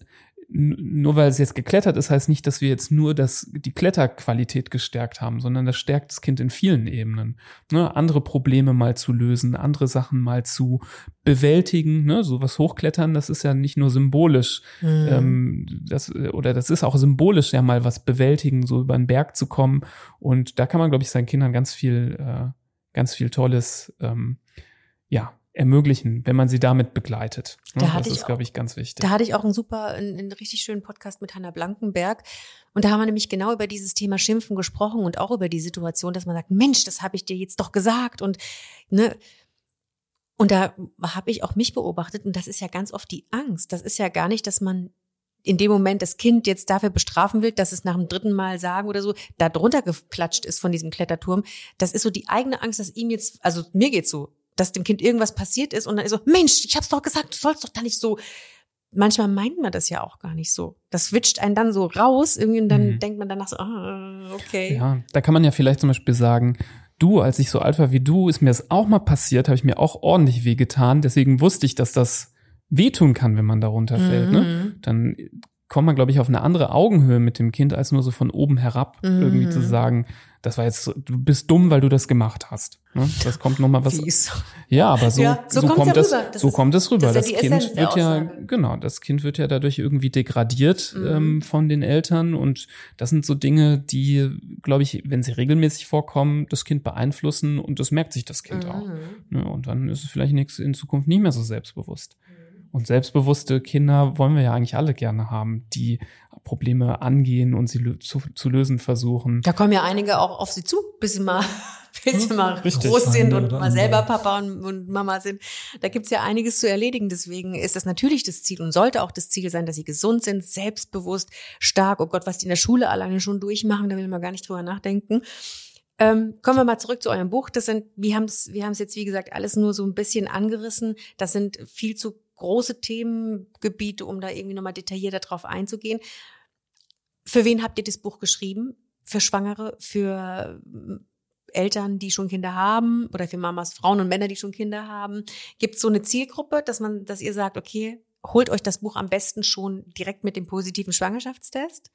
nur weil es jetzt geklettert ist, heißt nicht, dass wir jetzt nur das, die Kletterqualität gestärkt haben, sondern das stärkt das Kind in vielen Ebenen. Ne? Andere Probleme mal zu lösen, andere Sachen mal zu bewältigen, ne? sowas hochklettern, das ist ja nicht nur symbolisch, Mhm. ähm, das, oder das ist auch symbolisch ja mal was bewältigen, so über einen Berg zu kommen. Und da kann man, glaube ich, seinen Kindern ganz viel, äh, ganz viel Tolles, ähm, ja, ermöglichen, wenn man sie damit begleitet. Ne? Da das hatte ich ist, glaube ich, ganz wichtig. Da hatte ich auch einen super, einen, einen richtig schönen Podcast mit Hanna Blankenberg. Und da haben wir nämlich genau über dieses Thema Schimpfen gesprochen und auch über die Situation, dass man sagt, Mensch, das habe ich dir jetzt doch gesagt. Und, ne, und da habe ich auch mich beobachtet. Und das ist ja ganz oft die Angst. Das ist ja gar nicht, dass man in dem Moment das Kind jetzt dafür bestrafen will, dass es nach dem dritten Mal sagen oder so, da drunter geklatscht ist von diesem Kletterturm. Das ist so die eigene Angst, dass ihm jetzt, also mir geht's so, dass dem Kind irgendwas passiert ist und dann ist so, Mensch, ich hab's doch gesagt, du sollst doch da nicht so. Manchmal meint man das ja auch gar nicht so. Das switcht einen dann so raus, irgendwie, und dann Mhm. denkt man danach so, ah, okay. Ja, da kann man ja vielleicht zum Beispiel sagen, du, als ich so alt war wie du, ist mir das auch mal passiert, habe ich mir auch ordentlich wehgetan. Deswegen wusste ich, dass das wehtun kann, wenn man da runterfällt. Ne? Mhm. Dann kommt man, glaube ich, auf eine andere Augenhöhe mit dem Kind, als nur so von oben herab Mhm. irgendwie zu sagen, das war jetzt, du bist dumm, weil du das gemacht hast. Ne? Das kommt nochmal was. Fies. Ja, aber so, Ja, so so, kommt ja das, rüber. Das so ist- kommt es rüber. das Das, ja Kind Essenz wird ja, genau, das Kind wird ja dadurch irgendwie degradiert Mhm. ähm, von den Eltern und das sind so Dinge, die, glaube ich, wenn sie regelmäßig vorkommen, das Kind beeinflussen und das merkt sich das Kind auch. Mhm. Ne? Und dann ist es vielleicht nichts in Zukunft nicht mehr so selbstbewusst. Und selbstbewusste Kinder wollen wir ja eigentlich alle gerne haben, die Probleme angehen und sie lö zu, zu lösen versuchen. Da kommen ja einige auch auf sie zu, bis sie mal, bis sie mal Richtig. groß sind und mal selber. Papa und, und Mama sind. Da gibt's ja einiges zu erledigen. Deswegen ist das natürlich das Ziel und sollte auch das Ziel sein, dass sie gesund sind, selbstbewusst, stark. Oh Gott, was die in der Schule alleine schon durchmachen, da will man gar nicht drüber nachdenken. Ähm, kommen wir mal zurück zu eurem Buch. Das sind, wir haben es, wir haben es jetzt wie gesagt alles nur so ein bisschen angerissen. Das sind viel zu große Themengebiete, um da irgendwie nochmal detaillierter drauf einzugehen. Für wen habt ihr das Buch geschrieben? Für Schwangere, für ähm, Eltern, die schon Kinder haben oder für Mamas, Frauen und Männer, die schon Kinder haben? Gibt es so eine Zielgruppe, dass man, dass ihr sagt, okay, holt euch das Buch am besten schon direkt mit dem positiven Schwangerschaftstest?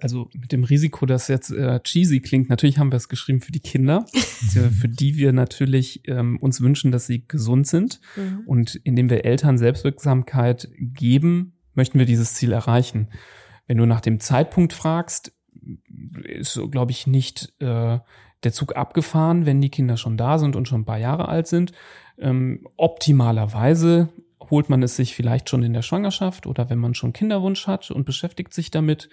Also mit dem Risiko, dass jetzt äh, cheesy klingt, natürlich haben wir es geschrieben für die Kinder, für die wir natürlich ähm, uns wünschen, dass sie gesund sind. Und indem wir Eltern Selbstwirksamkeit geben, möchten wir dieses Ziel erreichen. Wenn du nach dem Zeitpunkt fragst, ist, glaube ich, nicht äh, der Zug abgefahren, wenn die Kinder schon da sind und schon ein paar Jahre alt sind. Ähm, optimalerweise holt man es sich vielleicht schon in der Schwangerschaft oder wenn man schon Kinderwunsch hat und beschäftigt sich damit.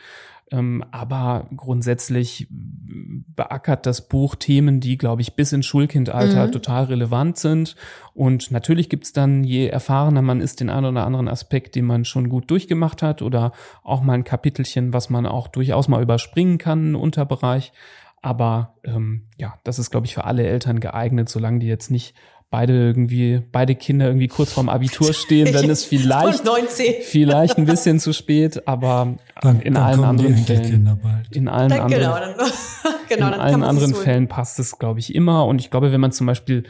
Ähm, aber grundsätzlich beackert das Buch Themen, die, glaube ich, bis ins Schulkindalter Mhm. total relevant sind. Und natürlich gibt's dann, je erfahrener man ist, den einen oder anderen Aspekt, den man schon gut durchgemacht hat oder auch mal ein Kapitelchen, was man auch durchaus mal überspringen kann, einen Unterbereich. Aber ähm, ja, das ist, glaube ich, für alle Eltern geeignet, solange die jetzt nicht beide irgendwie, beide Kinder irgendwie kurz vorm Abitur stehen, dann ist vielleicht, Und 19. vielleicht ein bisschen zu spät, aber Dann, in dann allen anderen Fällen, in allen Dann, anderen genau, dann, genau, in dann allen anderen Fällen passt es, glaube ich, immer. Und ich glaube, wenn man zum Beispiel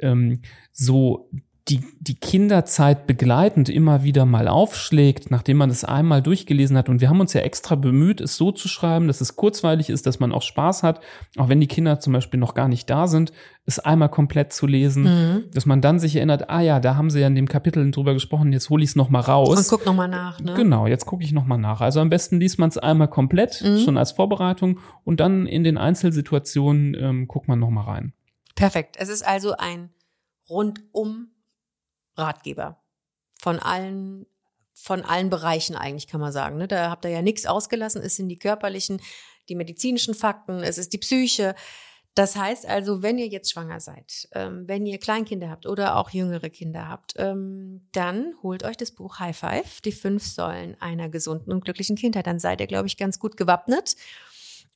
ähm, so die, die Kinderzeit begleitend immer wieder mal aufschlägt, nachdem man es einmal durchgelesen hat. Und wir haben uns ja extra bemüht, es so zu schreiben, dass es kurzweilig ist, dass man auch Spaß hat, auch wenn die Kinder zum Beispiel noch gar nicht da sind, es einmal komplett zu lesen, Mhm. dass man dann sich erinnert, ah ja, da haben sie ja in dem Kapitel drüber gesprochen, jetzt hole ich es noch mal raus. Und guck nochmal nach, ne? Genau, jetzt gucke ich nochmal nach. Also am besten liest man es einmal komplett, Mhm. schon als Vorbereitung und dann in den Einzelsituationen ähm, guckt man nochmal rein. Perfekt. Es ist also ein rundum Ratgeber von allen von allen Bereichen eigentlich kann man sagen. Ne? Da habt ihr ja nichts ausgelassen. Es sind die körperlichen, die medizinischen Fakten, es ist die Psyche. Das heißt also, wenn ihr jetzt schwanger seid, ähm, wenn ihr Kleinkinder habt oder auch jüngere Kinder habt, ähm, dann holt euch das Buch High Five, die fünf Säulen einer gesunden und glücklichen Kindheit. Dann seid ihr, glaube ich, ganz gut gewappnet.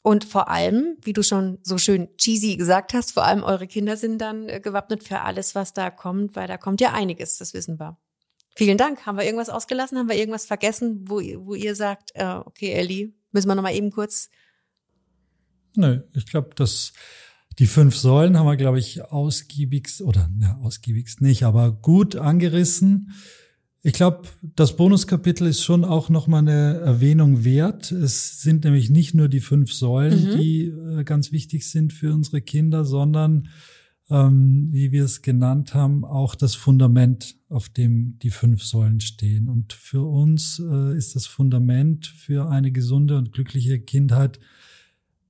Und vor allem, wie du schon so schön cheesy gesagt hast, vor allem eure Kinder sind dann äh, gewappnet für alles, was da kommt, weil da kommt ja einiges, das wissen wir. Vielen Dank. Haben wir irgendwas ausgelassen? Haben wir irgendwas vergessen, wo, ihr- wo ihr sagt, äh, okay, Ellie, müssen wir noch mal eben kurz. Nö, ich glaube, dass die fünf Säulen haben wir, glaube ich, ausgiebigst oder ja, ausgiebigst nicht, aber gut angerissen. Ich glaube, das Bonuskapitel ist schon auch nochmal eine Erwähnung wert. Es sind nämlich nicht nur die fünf Säulen, Mhm. die äh, ganz wichtig sind für unsere Kinder, sondern ähm, wie wir es genannt haben, auch das Fundament, auf dem die fünf Säulen stehen. Und für uns äh, ist das Fundament für eine gesunde und glückliche Kindheit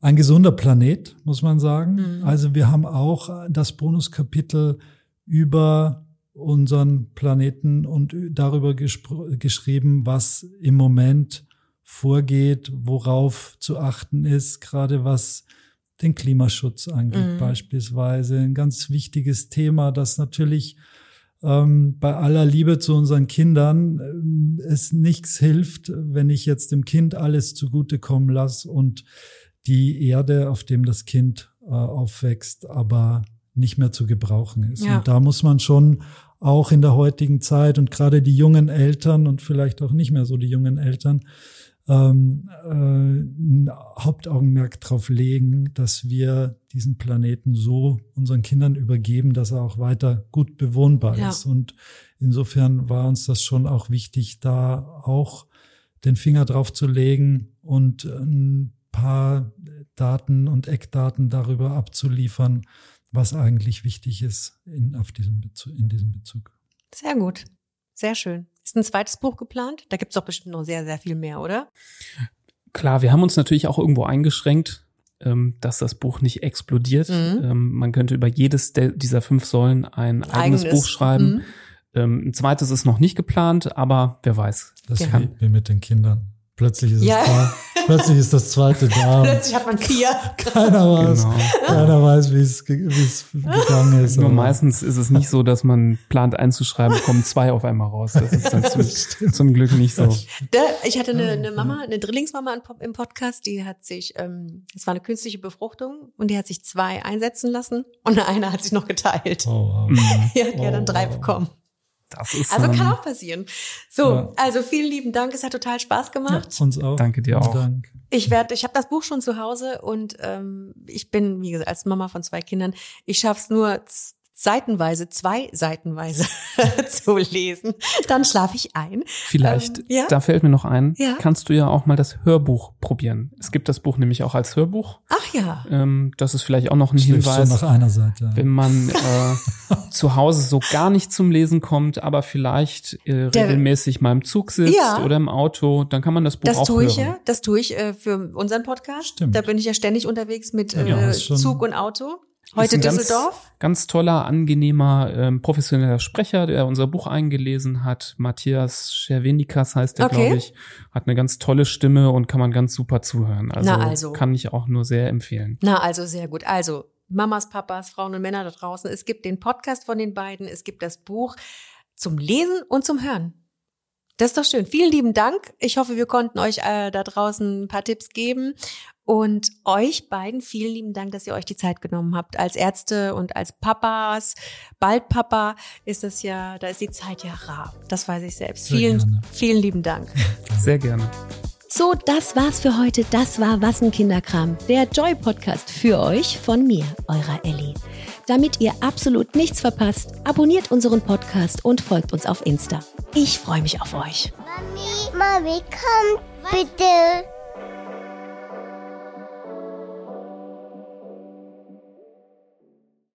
ein gesunder Planet, muss man sagen. Mhm. Also wir haben auch das Bonuskapitel über unseren Planeten und darüber geschrieben, was im Moment vorgeht, worauf zu achten ist, gerade was den Klimaschutz angeht Mhm. beispielsweise. Ein ganz wichtiges Thema, das natürlich ähm, bei aller Liebe zu unseren Kindern ähm, es nichts hilft, wenn ich jetzt dem Kind alles zugutekommen lasse und die Erde, auf dem das Kind äh, aufwächst, aber nicht mehr zu gebrauchen ist. Ja. Und da muss man schon auch in der heutigen Zeit und gerade die jungen Eltern und vielleicht auch nicht mehr so die jungen Eltern ähm, äh, ein Hauptaugenmerk darauf legen, dass wir diesen Planeten so unseren Kindern übergeben, dass er auch weiter gut bewohnbar Ja. ist. Und insofern war uns das schon auch wichtig, da auch den Finger drauf zu legen und ein paar Daten und Eckdaten darüber abzuliefern, was eigentlich wichtig ist in, auf diesem Bezug, in diesem Bezug. Sehr gut. Sehr schön. Ist ein zweites Buch geplant? Da gibt's doch bestimmt noch sehr, sehr viel mehr, oder? Klar, wir haben uns natürlich auch irgendwo eingeschränkt, ähm, dass das Buch nicht explodiert. Mhm. Ähm, man könnte über jedes dieser fünf Säulen ein eigenes, Buch schreiben. Mhm. Ähm, ein zweites ist noch nicht geplant, aber wer weiß. Das Ja. ist wie, wie mit den Kindern. Plötzlich ist Ja. es da. Plötzlich ist das zweite da. Plötzlich hat man vier. Keiner weiß, Genau. keiner weiß, wie es, ge- wie es gegangen ist. Nur meistens ist es nicht so, dass man plant einzuschreiben, kommen zwei auf einmal raus. Das ist dann zum, zum Glück nicht so. Da, ich hatte eine, eine Mama, eine Drillingsmama im Po- im Podcast, die hat sich, ähm, es war eine künstliche Befruchtung und die hat sich zwei einsetzen lassen und eine hat sich noch geteilt. Oh, wow. Die hat ja dann Oh, drei wow. bekommen. Das ist Also kann ähm, auch passieren. So, Ja. also vielen lieben Dank, es hat total Spaß Ja, gemacht. uns auch. Danke dir auch. Dank. Ich werde, ich habe das Buch schon zu Hause und ähm, ich bin, wie gesagt, als Mama von zwei Kindern, ich schaff's nur seitenweise, zwei seitenweise zu lesen. Dann schlafe ich ein. Vielleicht, Ähm, ja? da fällt mir noch ein, Ja. kannst du ja auch mal das Hörbuch probieren. Es gibt das Buch nämlich auch als Hörbuch. Ach ja. Ähm, das ist vielleicht auch noch ein Schläfst Hinweis. nach einer Seite. wenn man äh, zu Hause so gar nicht zum Lesen kommt, aber vielleicht äh, Der- regelmäßig mal im Zug sitzt Ja. oder im Auto, dann kann man das Buch Das auch tue ich hören. ja, das tue ich äh, für unseren Podcast. Stimmt. Da bin ich ja ständig unterwegs mit äh, Zug und Auto. Heute Düsseldorf. Ganz, ganz toller, angenehmer, ähm, professioneller Sprecher, der unser Buch eingelesen hat. Matthias Schervenikas heißt er, Okay. glaube ich. Hat eine ganz tolle Stimme und kann man ganz super zuhören. Also, Na also. kann ich auch nur sehr empfehlen. Na, also sehr gut. Also, Mamas, Papas, Frauen und Männer da draußen. Es gibt den Podcast von den beiden. Es gibt das Buch zum Lesen und zum Hören. Das ist doch schön. Vielen lieben Dank. Ich hoffe, wir konnten euch äh, da draußen ein paar Tipps geben. Und euch beiden vielen lieben Dank, dass ihr euch die Zeit genommen habt. Als Ärzte und als Papas, bald Papa, ist das ja, da ist die Zeit ja rar. Das weiß ich selbst. Sehr Vielen, gerne. vielen lieben Dank. Sehr gerne. So, das war's für heute. Das war Was ein Kinderkram, der Joy-Podcast für euch von mir, eurer Ellie. Damit ihr absolut nichts verpasst, abonniert unseren Podcast und folgt uns auf Insta. Ich freue mich auf euch. Mami, Mami, komm bitte.